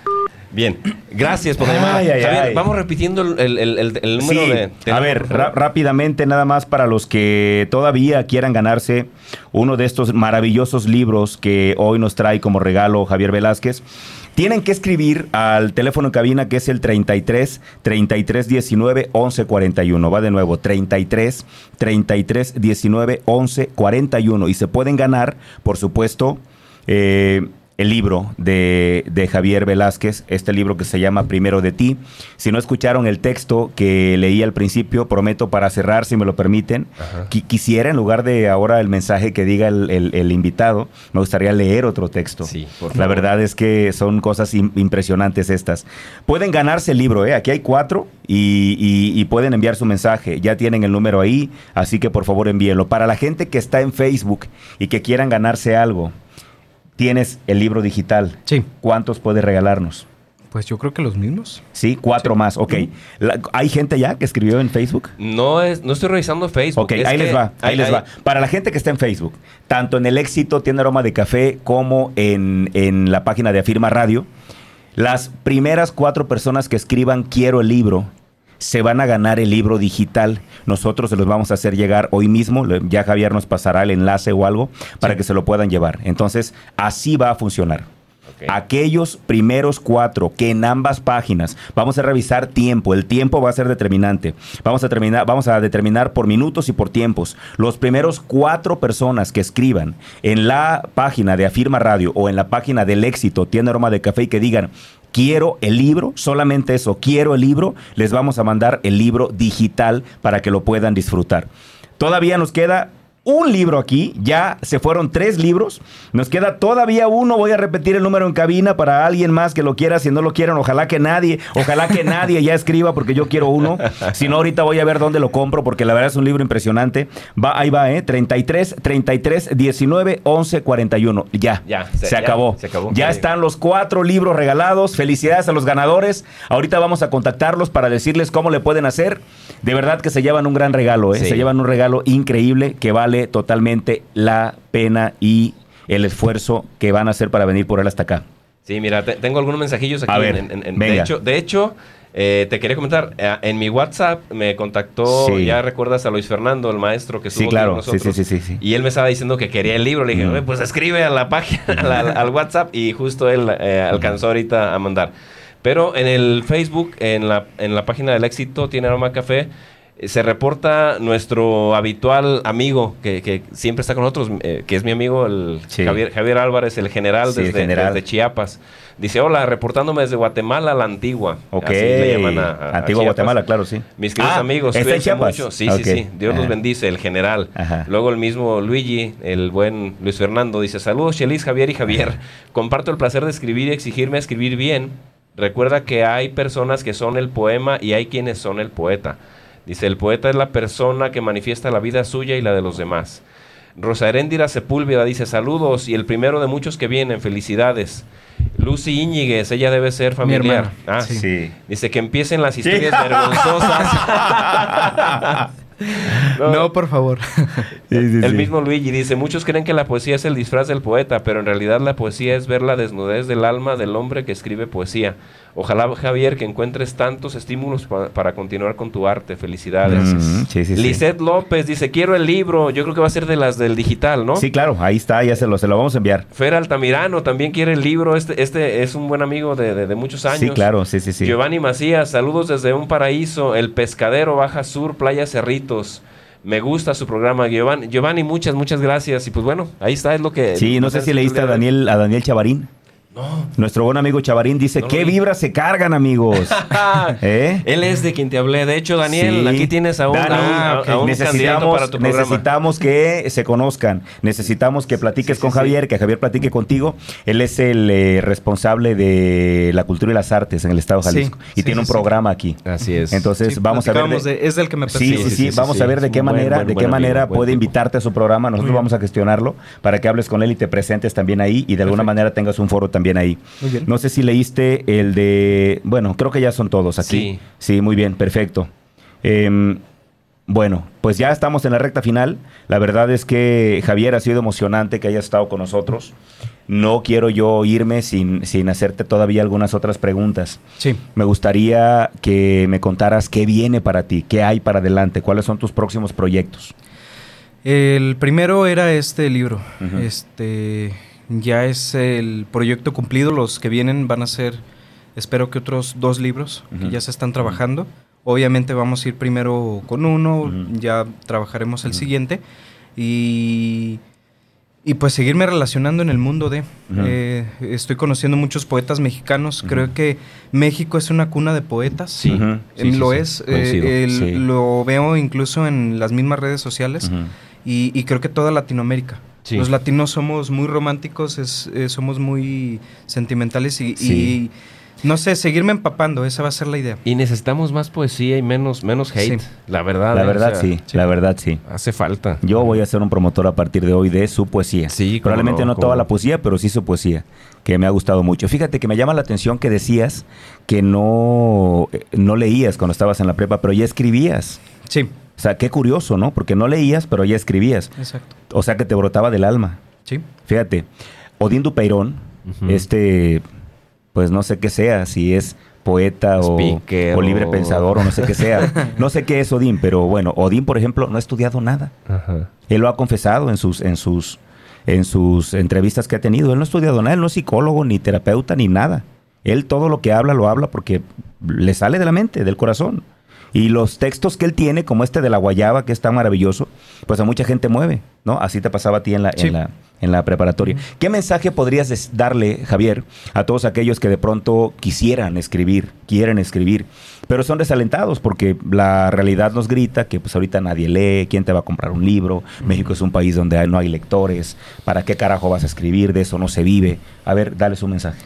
Bien, gracias por la llamada. Ay, ay, Javier, ay. vamos repitiendo el, el- el- el- el número Sí, de... a ver, rápidamente, nada más para los que todavía quieran ganarse uno de estos maravillosos libros que hoy nos trae como regalo Javier Velázquez. Tienen que escribir al teléfono en cabina que es el 33 33 19 11 41. Va de nuevo, 33 33 19 11 41. Y se pueden ganar, por supuesto, eh, el libro de, de Javier Velázquez, este libro que se llama Primero de ti. Si no escucharon el texto que leí al principio, prometo para cerrar, si me lo permiten, qui- quisiera en lugar de ahora el mensaje que diga el, el- el invitado, me gustaría leer otro texto. Sí, por La verdad es que son cosas im- impresionantes estas. Pueden ganarse el libro, ¿eh? aquí hay cuatro y, y- y pueden enviar su mensaje. Ya tienen el número ahí, así que por favor envíenlo. Para la gente que está en Facebook y que quieran ganarse algo, tienes el libro digital. Sí, ¿Cuántos puedes regalarnos? pues yo creo que los mismos. Sí, cuatro más. Ok. La- ¿Hay gente ya que escribió en Facebook? No, es, no estoy revisando Facebook. Ok, es ahí que les va, ahí hay- les hay- va. Para la gente que está en Facebook, tanto en el éxito tiene aroma de café como en, en la página de Afirma Radio, las primeras cuatro personas que escriban quiero el libro se van a ganar el libro digital. Nosotros se los vamos a hacer llegar hoy mismo. Ya Javier nos pasará el enlace o algo para que se lo puedan llevar. Entonces, así va a funcionar. Aquellos primeros cuatro que en ambas páginas vamos a revisar tiempo, el tiempo va a ser determinante. Vamos a terminar, vamos a determinar por minutos y por tiempos. Los primeros cuatro personas que escriban en la página de Afirma Radio o en la página del éxito Tienda Aroma de Café y que digan quiero el libro, solamente eso, quiero el libro, les vamos a mandar el libro digital para que lo puedan disfrutar. Todavía nos queda un libro aquí, ya se fueron tres libros, nos queda todavía uno, voy a repetir el número en cabina para alguien más que lo quiera, si no lo quieren, ojalá que nadie, ojalá que nadie ya escriba porque yo quiero uno, si no ahorita voy a ver dónde lo compro porque la verdad es un libro impresionante, va, ahí va, ¿eh? 33, 33, 19, 11, 41, ya, Ya, se, se- ya, acabó, se acabó. ya Ya están los cuatro libros regalados, felicidades a los ganadores, ahorita vamos a contactarlos para decirles cómo le pueden hacer, de verdad que se llevan un gran regalo, ¿eh? Sí. se llevan un regalo increíble que vale totalmente la pena y el esfuerzo que van a hacer para venir por él hasta acá. Sí, mira, te- tengo algunos mensajillos aquí. A ver, en- en- en- venga. de hecho, de hecho eh, te quería comentar, eh, en mi WhatsApp me contactó, Sí. ya recuerdas a Luis Fernando, el maestro que Sí, estuvo claro, con sí, nosotros. sí, sí, sí, sí. Y él me estaba diciendo que quería el libro. Le dije, Mm. "Oye, pues escribe a la página, *laughs* al, al WhatsApp, y justo él eh, alcanzó ahorita a mandar. Pero en el Facebook, en la, en la página del éxito, tiene aroma café. Eh, Se reporta nuestro habitual amigo que, que siempre está con nosotros, eh, que es mi amigo, el Sí. Javier, Javier Álvarez, el general, Sí, el desde, general. desde Chiapas. Dice, hola, reportándome desde Guatemala, la antigua. Ok, Así le llaman a- a- a Antigua. Guatemala, claro, sí. Mis queridos Ah, amigos, ¿está en cuídense Chiapas? mucho. Sí, sí, sí. Dios los Ajá. bendice, el general. Ajá. Luego el mismo Luigi, el buen Luis Fernando, dice, saludos Chelis, Javier y Javier. *laughs* Comparto el placer de escribir y exigirme escribir bien. Recuerda que hay personas que son el poema y hay quienes son el poeta. Dice, el poeta es la persona que manifiesta la vida suya y la de los demás. Rosa Heréndira Sepúlveda dice, saludos y el primero de muchos que vienen, felicidades. Lucy Íñiguez, ella debe ser familiar. Ah, sí. Sí. Dice que empiecen las historias vergonzosas. *laughs* No, por favor. Sí, sí, El sí. mismo Luigi dice, muchos creen que la poesía es el disfraz del poeta, pero en realidad la poesía es ver la desnudez del alma del hombre que escribe poesía. Ojalá, Javier, que encuentres tantos estímulos pa- para continuar con tu arte. Felicidades. Mm, sí, sí, sí. Lisette López dice, quiero el libro. Yo creo que va a ser de las del digital, ¿no? Sí, claro, ahí está, ya se lo, se lo vamos a enviar. Fer Altamirano también quiere el libro. Este, este es un buen amigo de, de- de muchos años. Sí, claro, sí, sí, sí. Giovanni Macías, saludos desde un paraíso, el pescadero Baja Sur, Playa Cerritos. Me gusta su programa, Giovanni. Giovanni, muchas, muchas gracias. Y pues bueno, ahí está, es lo que... Sí, no sé si leíste a Daniel, a Daniel Chavarín. No. Nuestro buen amigo Chavarín dice, No ¿qué vi. vibras se cargan, amigos? *laughs* ¿Eh? Él es de quien te hablé. De hecho, Daniel, Sí. aquí tienes a un, Dani, a un- a- ok. a un candidato necesitamos, para tu programa. necesitamos que se conozcan. Necesitamos que platiques Sí, sí, con sí. Javier, que Javier platique contigo. Él es el eh, responsable de la cultura y las artes en el estado de Sí, Jalisco. y sí, tiene sí, un sí. programa aquí. Así es. Entonces, Sí, vamos a ver. de- platicábamos de- es del que me Sí, persigue. sí, sí, sí, sí, vamos sí. a ver de qué buen, manera, buen, de qué manera amigo, puede invitarte a su programa. Nosotros vamos a gestionarlo para que hables con él y te presentes también ahí y de alguna manera tengas un foro también ahí. Muy bien. No sé si leíste el de, bueno, creo que ya son todos aquí. Sí. Sí, muy bien, perfecto. Em, bueno, pues ya estamos en la recta final. La verdad es que Javier ha sido emocionante que haya estado con nosotros. No quiero yo irme sin, sin hacerte todavía algunas otras preguntas. Sí. Me gustaría que me contaras qué viene para ti, qué hay para adelante, cuáles son tus próximos proyectos. El primero era este libro. Este ya es el proyecto cumplido. Los que vienen van a ser, espero que otros dos libros que ya se están trabajando. Obviamente vamos a ir primero con uno, ya trabajaremos el siguiente y y pues seguirme relacionando en el mundo de. Eh, estoy conociendo muchos poetas mexicanos. Creo que México es una cuna de poetas. Sí. Sí, sí, lo sí, es. eh, el-. Lo veo incluso en las mismas redes sociales. Y, y creo que toda Latinoamérica. Sí. Los latinos somos muy románticos, es- eh, somos muy sentimentales y, Sí. y, no sé, seguirme empapando, esa va a ser la idea. Y necesitamos más poesía y menos, menos hate. Sí. La verdad. La ¿eh? O verdad sea, sí, sí. la verdad sí. Hace falta. Yo voy a ser un promotor a partir de hoy de su poesía. Sí, Probablemente no, no, toda la poesía, pero sí su poesía, que me ha gustado mucho. Fíjate que me llama la atención que decías que no, eh, no leías cuando estabas en la prepa, pero ya escribías. Sí, sea, qué curioso, ¿no? Porque no leías, pero ya escribías. exacto. O sea, que te brotaba del alma. Sí, Fíjate, Odín Dupeirón, este, pues no sé qué sea, si es poeta o, Speaker o libre o- pensador o no sé qué sea. *laughs* No sé qué es Odín, pero bueno, Odín, por ejemplo, no ha estudiado nada. Ajá. Él lo ha confesado en sus, en sus, en sus entrevistas que ha tenido. Él no ha estudiado nada, él no es psicólogo, ni terapeuta, ni nada. Él todo lo que habla lo habla porque le sale de la mente, del corazón. Y los textos que él tiene, como este de la guayaba, que está maravilloso, pues a mucha gente mueve, ¿no? Así te pasaba a ti en la, Sí. en la, en la preparatoria. ¿Qué mensaje podrías darle, Javier, a todos aquellos que de pronto quisieran escribir, quieren escribir, pero son desalentados porque la realidad nos grita que pues ahorita nadie lee, quién te va a comprar un libro, México es un país donde no hay lectores, ¿para qué carajo vas a escribir? De eso no se vive. A ver, dale su mensaje.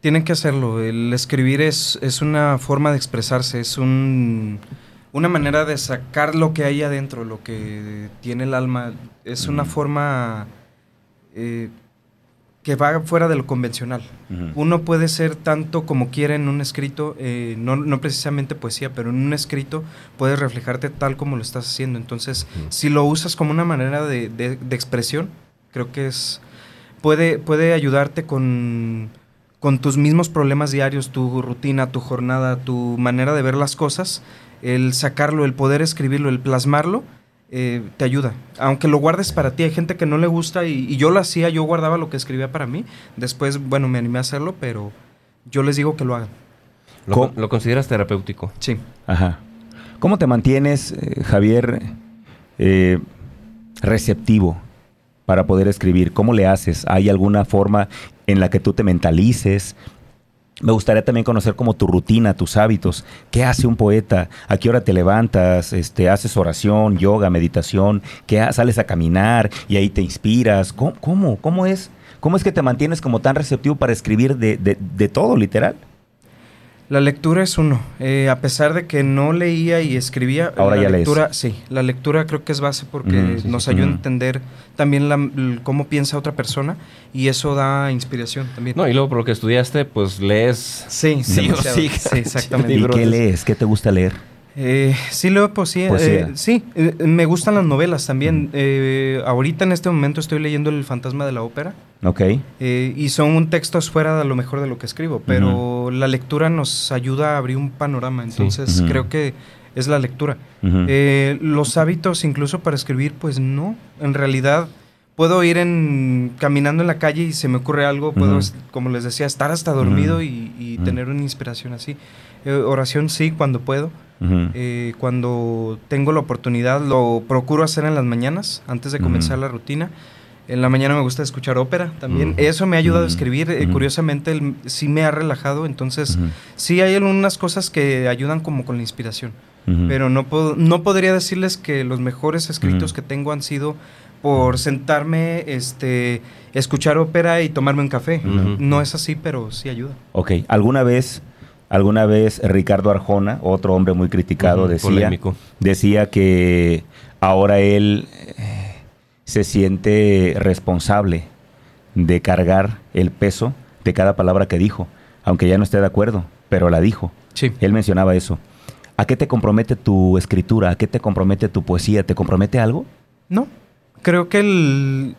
Tienen que hacerlo. El escribir es, es una forma de expresarse, es un, una manera de sacar lo que hay adentro, lo que tiene el alma. Es una forma eh, que va fuera de lo convencional. Uno puede ser tanto como quiere en un escrito, eh, no, no precisamente poesía, pero en un escrito puedes reflejarte tal como lo estás haciendo. Entonces, si lo usas como una manera de, de- de expresión, creo que es puede, puede ayudarte con, con tus mismos problemas diarios, tu rutina, tu jornada, tu manera de ver las cosas. El sacarlo, el poder escribirlo, el plasmarlo, eh, te ayuda. Aunque lo guardes para ti, hay gente que no le gusta y, y yo lo hacía, yo guardaba lo que escribía para mí. Después, bueno, me animé a hacerlo, pero yo les digo que lo hagan. ¿Lo, ¿Cómo? lo consideras terapéutico? Sí. Ajá. ¿Cómo te mantienes, eh, Javier, eh, receptivo para poder escribir? ¿Cómo le haces? ¿Hay alguna forma en la que tú te mentalices? Me gustaría también conocer como tu rutina, tus hábitos. ¿Qué hace un poeta? ¿A qué hora te levantas? Este, ¿Haces oración, yoga, meditación? ¿Qué ¿Sales a caminar y ahí te inspiras? ¿Cómo? ¿Cómo, ¿Cómo es? ¿Cómo es que te mantienes como tan receptivo para escribir de, de- de todo, literal? La lectura es uno. Eh, a pesar de que no leía y escribía, Ahora la ya lees. lectura, sí, la lectura creo que es base porque sí, nos sí. ayuda a Ujú. entender también la- cómo piensa otra persona y eso da inspiración también. No, y luego por lo que estudiaste, pues lees... sí, Sí *laughs* o sí. sí, exactamente. ¿Y qué lees? ¿Qué te gusta leer? Eh, sí leo poesía. Poesía. eh, sí, eh, me gustan las novelas también. Eh, ahorita en este momento estoy leyendo El fantasma de la ópera. Ok. eh, y son textos fuera de lo mejor de lo que escribo, pero la lectura nos ayuda a abrir un panorama, entonces creo que es la lectura. Eh, los hábitos incluso para escribir, pues no, en realidad puedo ir en caminando en la calle y se me ocurre algo, puedo, como les decía, estar hasta dormido y, tener una inspiración así. Eh, oración sí, cuando puedo. Ujú. Eh, cuando tengo la oportunidad, lo procuro hacer en las mañanas, antes de comenzar Ujú. la rutina. En la mañana me gusta escuchar ópera también. Ujú. Eso me ha ayudado a escribir. eh, curiosamente, el- sí me ha relajado. Entonces, sí hay algunas cosas que ayudan como con la inspiración. Pero no, no podría decirles que los mejores escritos que tengo han sido por sentarme, este, escuchar ópera y tomarme un café. No es así, pero sí ayuda. Ok, alguna vez, alguna vez Ricardo Arjona, otro hombre muy criticado, decía, polémico. decía que ahora él eh, se siente responsable de cargar el peso de cada palabra que dijo, aunque ya no esté de acuerdo, pero la dijo. Sí. Él mencionaba eso. ¿A qué te compromete tu escritura? ¿A qué te compromete tu poesía? ¿Te compromete algo? No. Creo que el,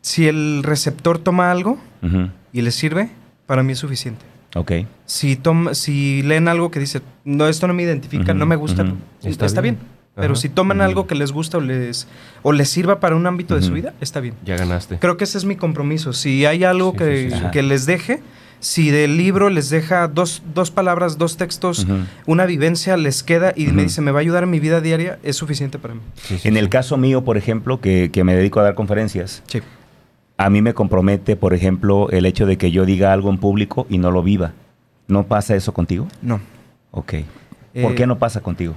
si el receptor toma algo y le sirve, para mí es suficiente. Ok. Si, toma, si leen algo que dice, no, esto no me identifica, no me gusta, está, Está bien. bien. Pero Ajá. si toman algo que les gusta o les, o les sirva para un ámbito de su vida, está bien. Ya ganaste. Creo que ese es mi compromiso. Si hay algo Sí, que, sí, sí, sí. que les deje, si del libro les deja dos, dos palabras, dos textos, una vivencia, les queda y me dice, me va a ayudar en mi vida diaria, es suficiente para mí. Sí, sí, En sí. el caso mío, por ejemplo, que, que me dedico a dar conferencias, Sí. A mí me compromete, por ejemplo, el hecho de que yo diga algo en público y no lo viva. ¿No pasa eso contigo? No. Ok. ¿Por Eh, qué no pasa contigo?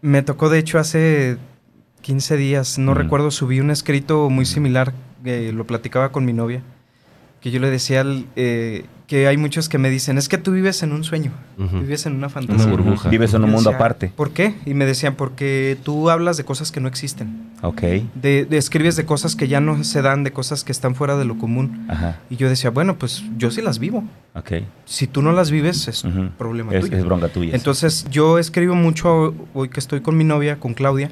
Me tocó, de hecho, hace 15 días, no Ujú. recuerdo, subí un escrito muy similar, que lo platicaba con mi novia, que yo le decía al- eh, que hay muchos que me dicen, es que tú vives en un sueño, vives en una fantasía. Una burbuja. Vives en un mundo decía, aparte. ¿Por qué? Y me decían, porque tú hablas de cosas que no existen, Ok. de, de- escribes de cosas que ya no se dan, de cosas que están fuera de lo común. Ajá. Y yo decía, bueno, pues yo sí las vivo. Ok. Si tú no las vives, es Ujú. problema Es, tuyo. es bronca tuya. Entonces yo escribo mucho hoy que estoy con mi novia, con Claudia,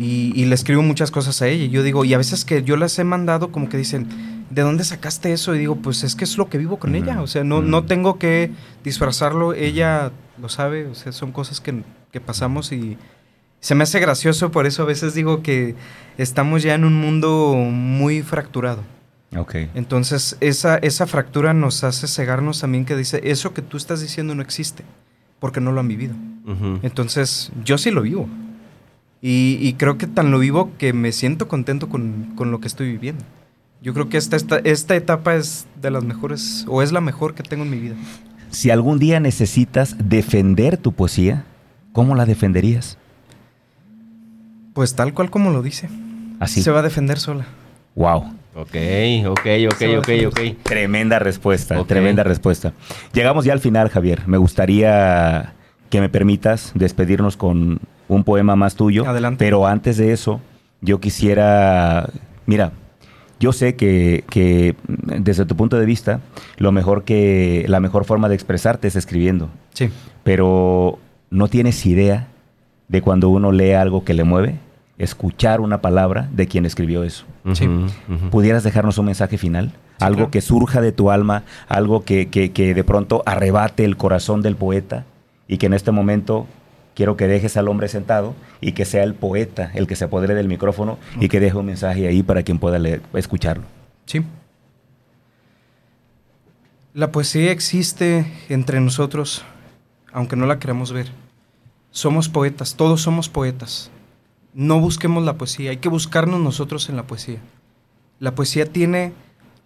y, y le escribo muchas cosas a ella. Y yo digo, y a veces que yo las he mandado, como que dicen, ¿de dónde sacaste eso? Y digo, pues es que es lo que vivo con ella. O sea, no, no tengo que disfrazarlo. Ella lo sabe. O sea, son cosas que, que pasamos y se me hace gracioso. Por eso a veces digo que estamos ya en un mundo muy fracturado. Ok. Entonces, esa, esa fractura nos hace cegarnos también que dice, eso que tú estás diciendo no existe, porque no lo han vivido. Entonces, yo sí lo vivo. Y, y creo que tan lo vivo que me siento contento con, con lo que estoy viviendo. Yo creo que esta, esta, esta etapa es de las mejores, o es la mejor que tengo en mi vida. Si algún día necesitas defender tu poesía, ¿cómo la defenderías? Pues tal cual como lo dice. Así. Se va a defender sola. Wow. Ok, ok, ok, ok, ok. Tremenda respuesta, tremenda respuesta. Llegamos ya al final, Javier. Me gustaría que me permitas despedirnos con un poema más tuyo. Adelante. Pero antes de eso, yo quisiera, mira, yo sé que, que, mm, desde tu punto de vista, lo mejor que, la mejor forma de expresarte es escribiendo. Sí. Pero no tienes idea de cuando uno lee algo que le mueve, escuchar una palabra de quien escribió eso. Sí. ¿Pudieras dejarnos un mensaje final? Sí, algo claro. que surja de tu alma, algo que, que- que de pronto arrebate el corazón del poeta y que en este momento quiero que dejes al hombre sentado y que sea el poeta el que se apodere del micrófono y que deje un mensaje ahí para quien pueda escucharlo. Sí. La poesía existe entre nosotros, aunque no la queramos ver. Somos poetas, todos somos poetas. No busquemos la poesía, hay que buscarnos nosotros en la poesía. La poesía tiene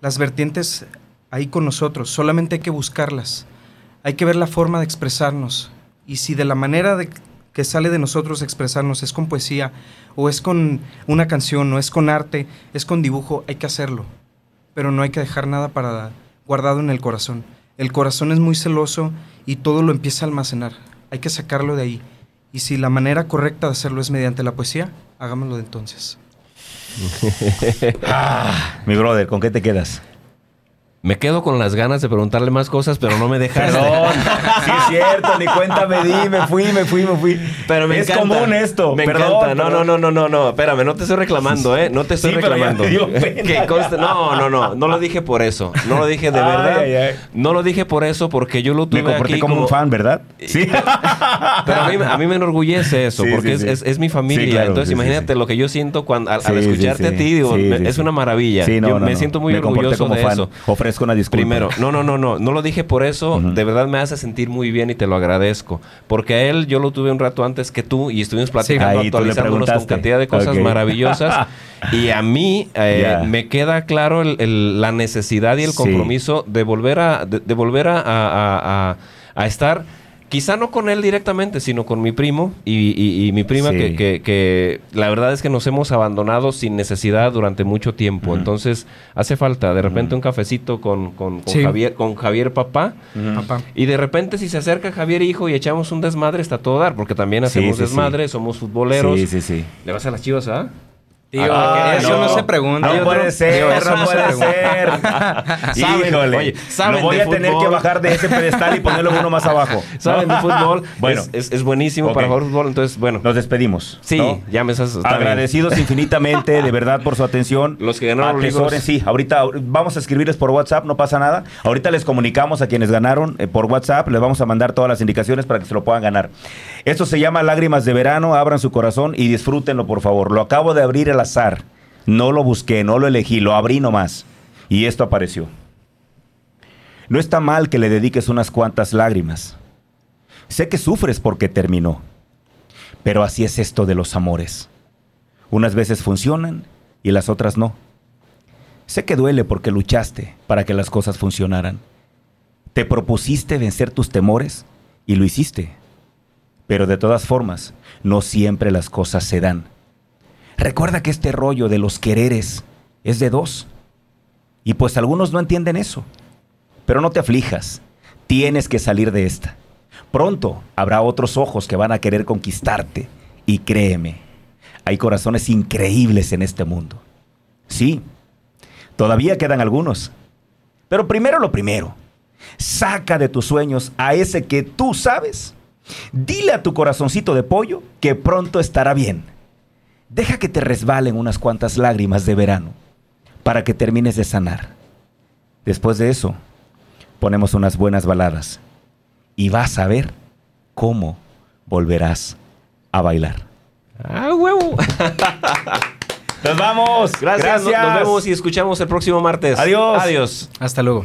las vertientes ahí con nosotros, solamente hay que buscarlas. Hay que ver la forma de expresarnos. Y si de la manera que sale de nosotros expresarnos es con poesía, o es con una canción, o es con arte, es con dibujo, hay que hacerlo. Pero no hay que dejar nada para guardado en el corazón. El corazón es muy celoso y todo lo empieza a almacenar. Hay que sacarlo de ahí. Y si la manera correcta de hacerlo es mediante la poesía, hagámoslo de entonces. *laughs* Mi brother, ¿con qué te quedas? Me quedo con las ganas de preguntarle más cosas, pero no me dejas. Perdón, *laughs* sí es cierto, ni cuenta me di, me fui, me fui, me fui. Pero me es encanta. común esto. Me perdón, encanta. No, no, no, no, no, no. Espérame, no te estoy reclamando, ¿eh? No te estoy Sí, pero ya reclamando. me dio *laughs* pena. Conste- No, no, no. No lo dije por eso. No lo dije de Ay, verdad. ay, ay. No lo dije por eso, porque yo lo tuve Me comporté aquí como, un fan, ¿verdad? Sí. *laughs* Pero a mí, a mí me enorgullece eso, Sí, porque sí, es, sí. es- es mi familia. Sí, claro, Entonces, imagínate sí. lo que yo siento cuando, al, al escucharte sí. a ti. digo, Sí, me- sí, es una maravilla. Sí, no, yo no, me no. siento muy orgulloso como de eso. Ofrezco una disculpa. Primero, no, no, no, no, no lo dije por eso, de verdad me hace sentir muy bien y te lo agradezco, porque a él yo lo tuve un rato antes que tú y estuvimos platicando, le actualizándonos con cantidad de cosas maravillosas *laughs* y a mí eh, me queda claro el- el- la necesidad y el Sí. compromiso de volver a, de, de volver a, a- a- a- a estar Quizá no con él directamente, sino con mi primo y, y- y mi prima, Sí. que, que- que la verdad es que nos hemos abandonado sin necesidad durante mucho tiempo. Entonces, hace falta de repente un cafecito con, con- con Sí. Javier, con Javier papá. Y de repente, si se acerca Javier hijo y echamos un desmadre, está a todo dar, porque también hacemos sí, desmadre, somos futboleros. Sí, sí, sí. ¿Le vas a las chivas, ah? Ah, eso no. se pregunta. No puede ser, eso no puede ser. *laughs* Híjole. oye, saben Lo voy de a tener que bajar de ese pedestal y ponerlo uno más abajo. *laughs* Saben de fútbol. *laughs* Bueno. es, es- es buenísimo para jugar fútbol. Entonces, bueno. Nos despedimos. sí, ¿no? ya me estás. está bien. Agradecidos infinitamente, de verdad, por su atención. Los que ganaron los Atesoren, sí. Ahorita vamos a escribirles por WhatsApp, no pasa nada. Ahorita les comunicamos a quienes ganaron eh, por WhatsApp, les vamos a mandar todas las indicaciones para que se lo puedan ganar. Esto se llama Lágrimas de Verano, abran su corazón y disfrútenlo, por favor. Lo acabo de abrir azar. No lo busqué, no lo elegí, lo abrí nomás. Y esto apareció. No está mal que le dediques unas cuantas lágrimas. Sé que sufres porque terminó. Pero así es esto de los amores. Unas veces funcionan y las otras no. Sé que duele porque luchaste para que las cosas funcionaran. Te propusiste vencer tus temores y lo hiciste. Pero de todas formas, no siempre las cosas se dan. Recuerda que este rollo de los quereres es de dos. Y pues algunos no entienden eso. Pero no te aflijas. Tienes que salir de esta. Pronto habrá otros ojos que van a querer conquistarte. Y créeme, hay corazones increíbles en este mundo. Sí, todavía quedan algunos. Pero primero lo primero. Saca de tus sueños a ese que tú sabes. Dile a tu corazoncito de pollo que pronto estará bien. Deja que te resbalen unas cuantas lágrimas de verano para que termines de sanar. Después de eso, ponemos unas buenas baladas y vas a ver cómo volverás a bailar. ¡Ah, huevo! *laughs* ¡Nos vamos! Gracias. Nos, nos vemos y escuchamos el próximo martes. Adiós. Adiós. Hasta luego.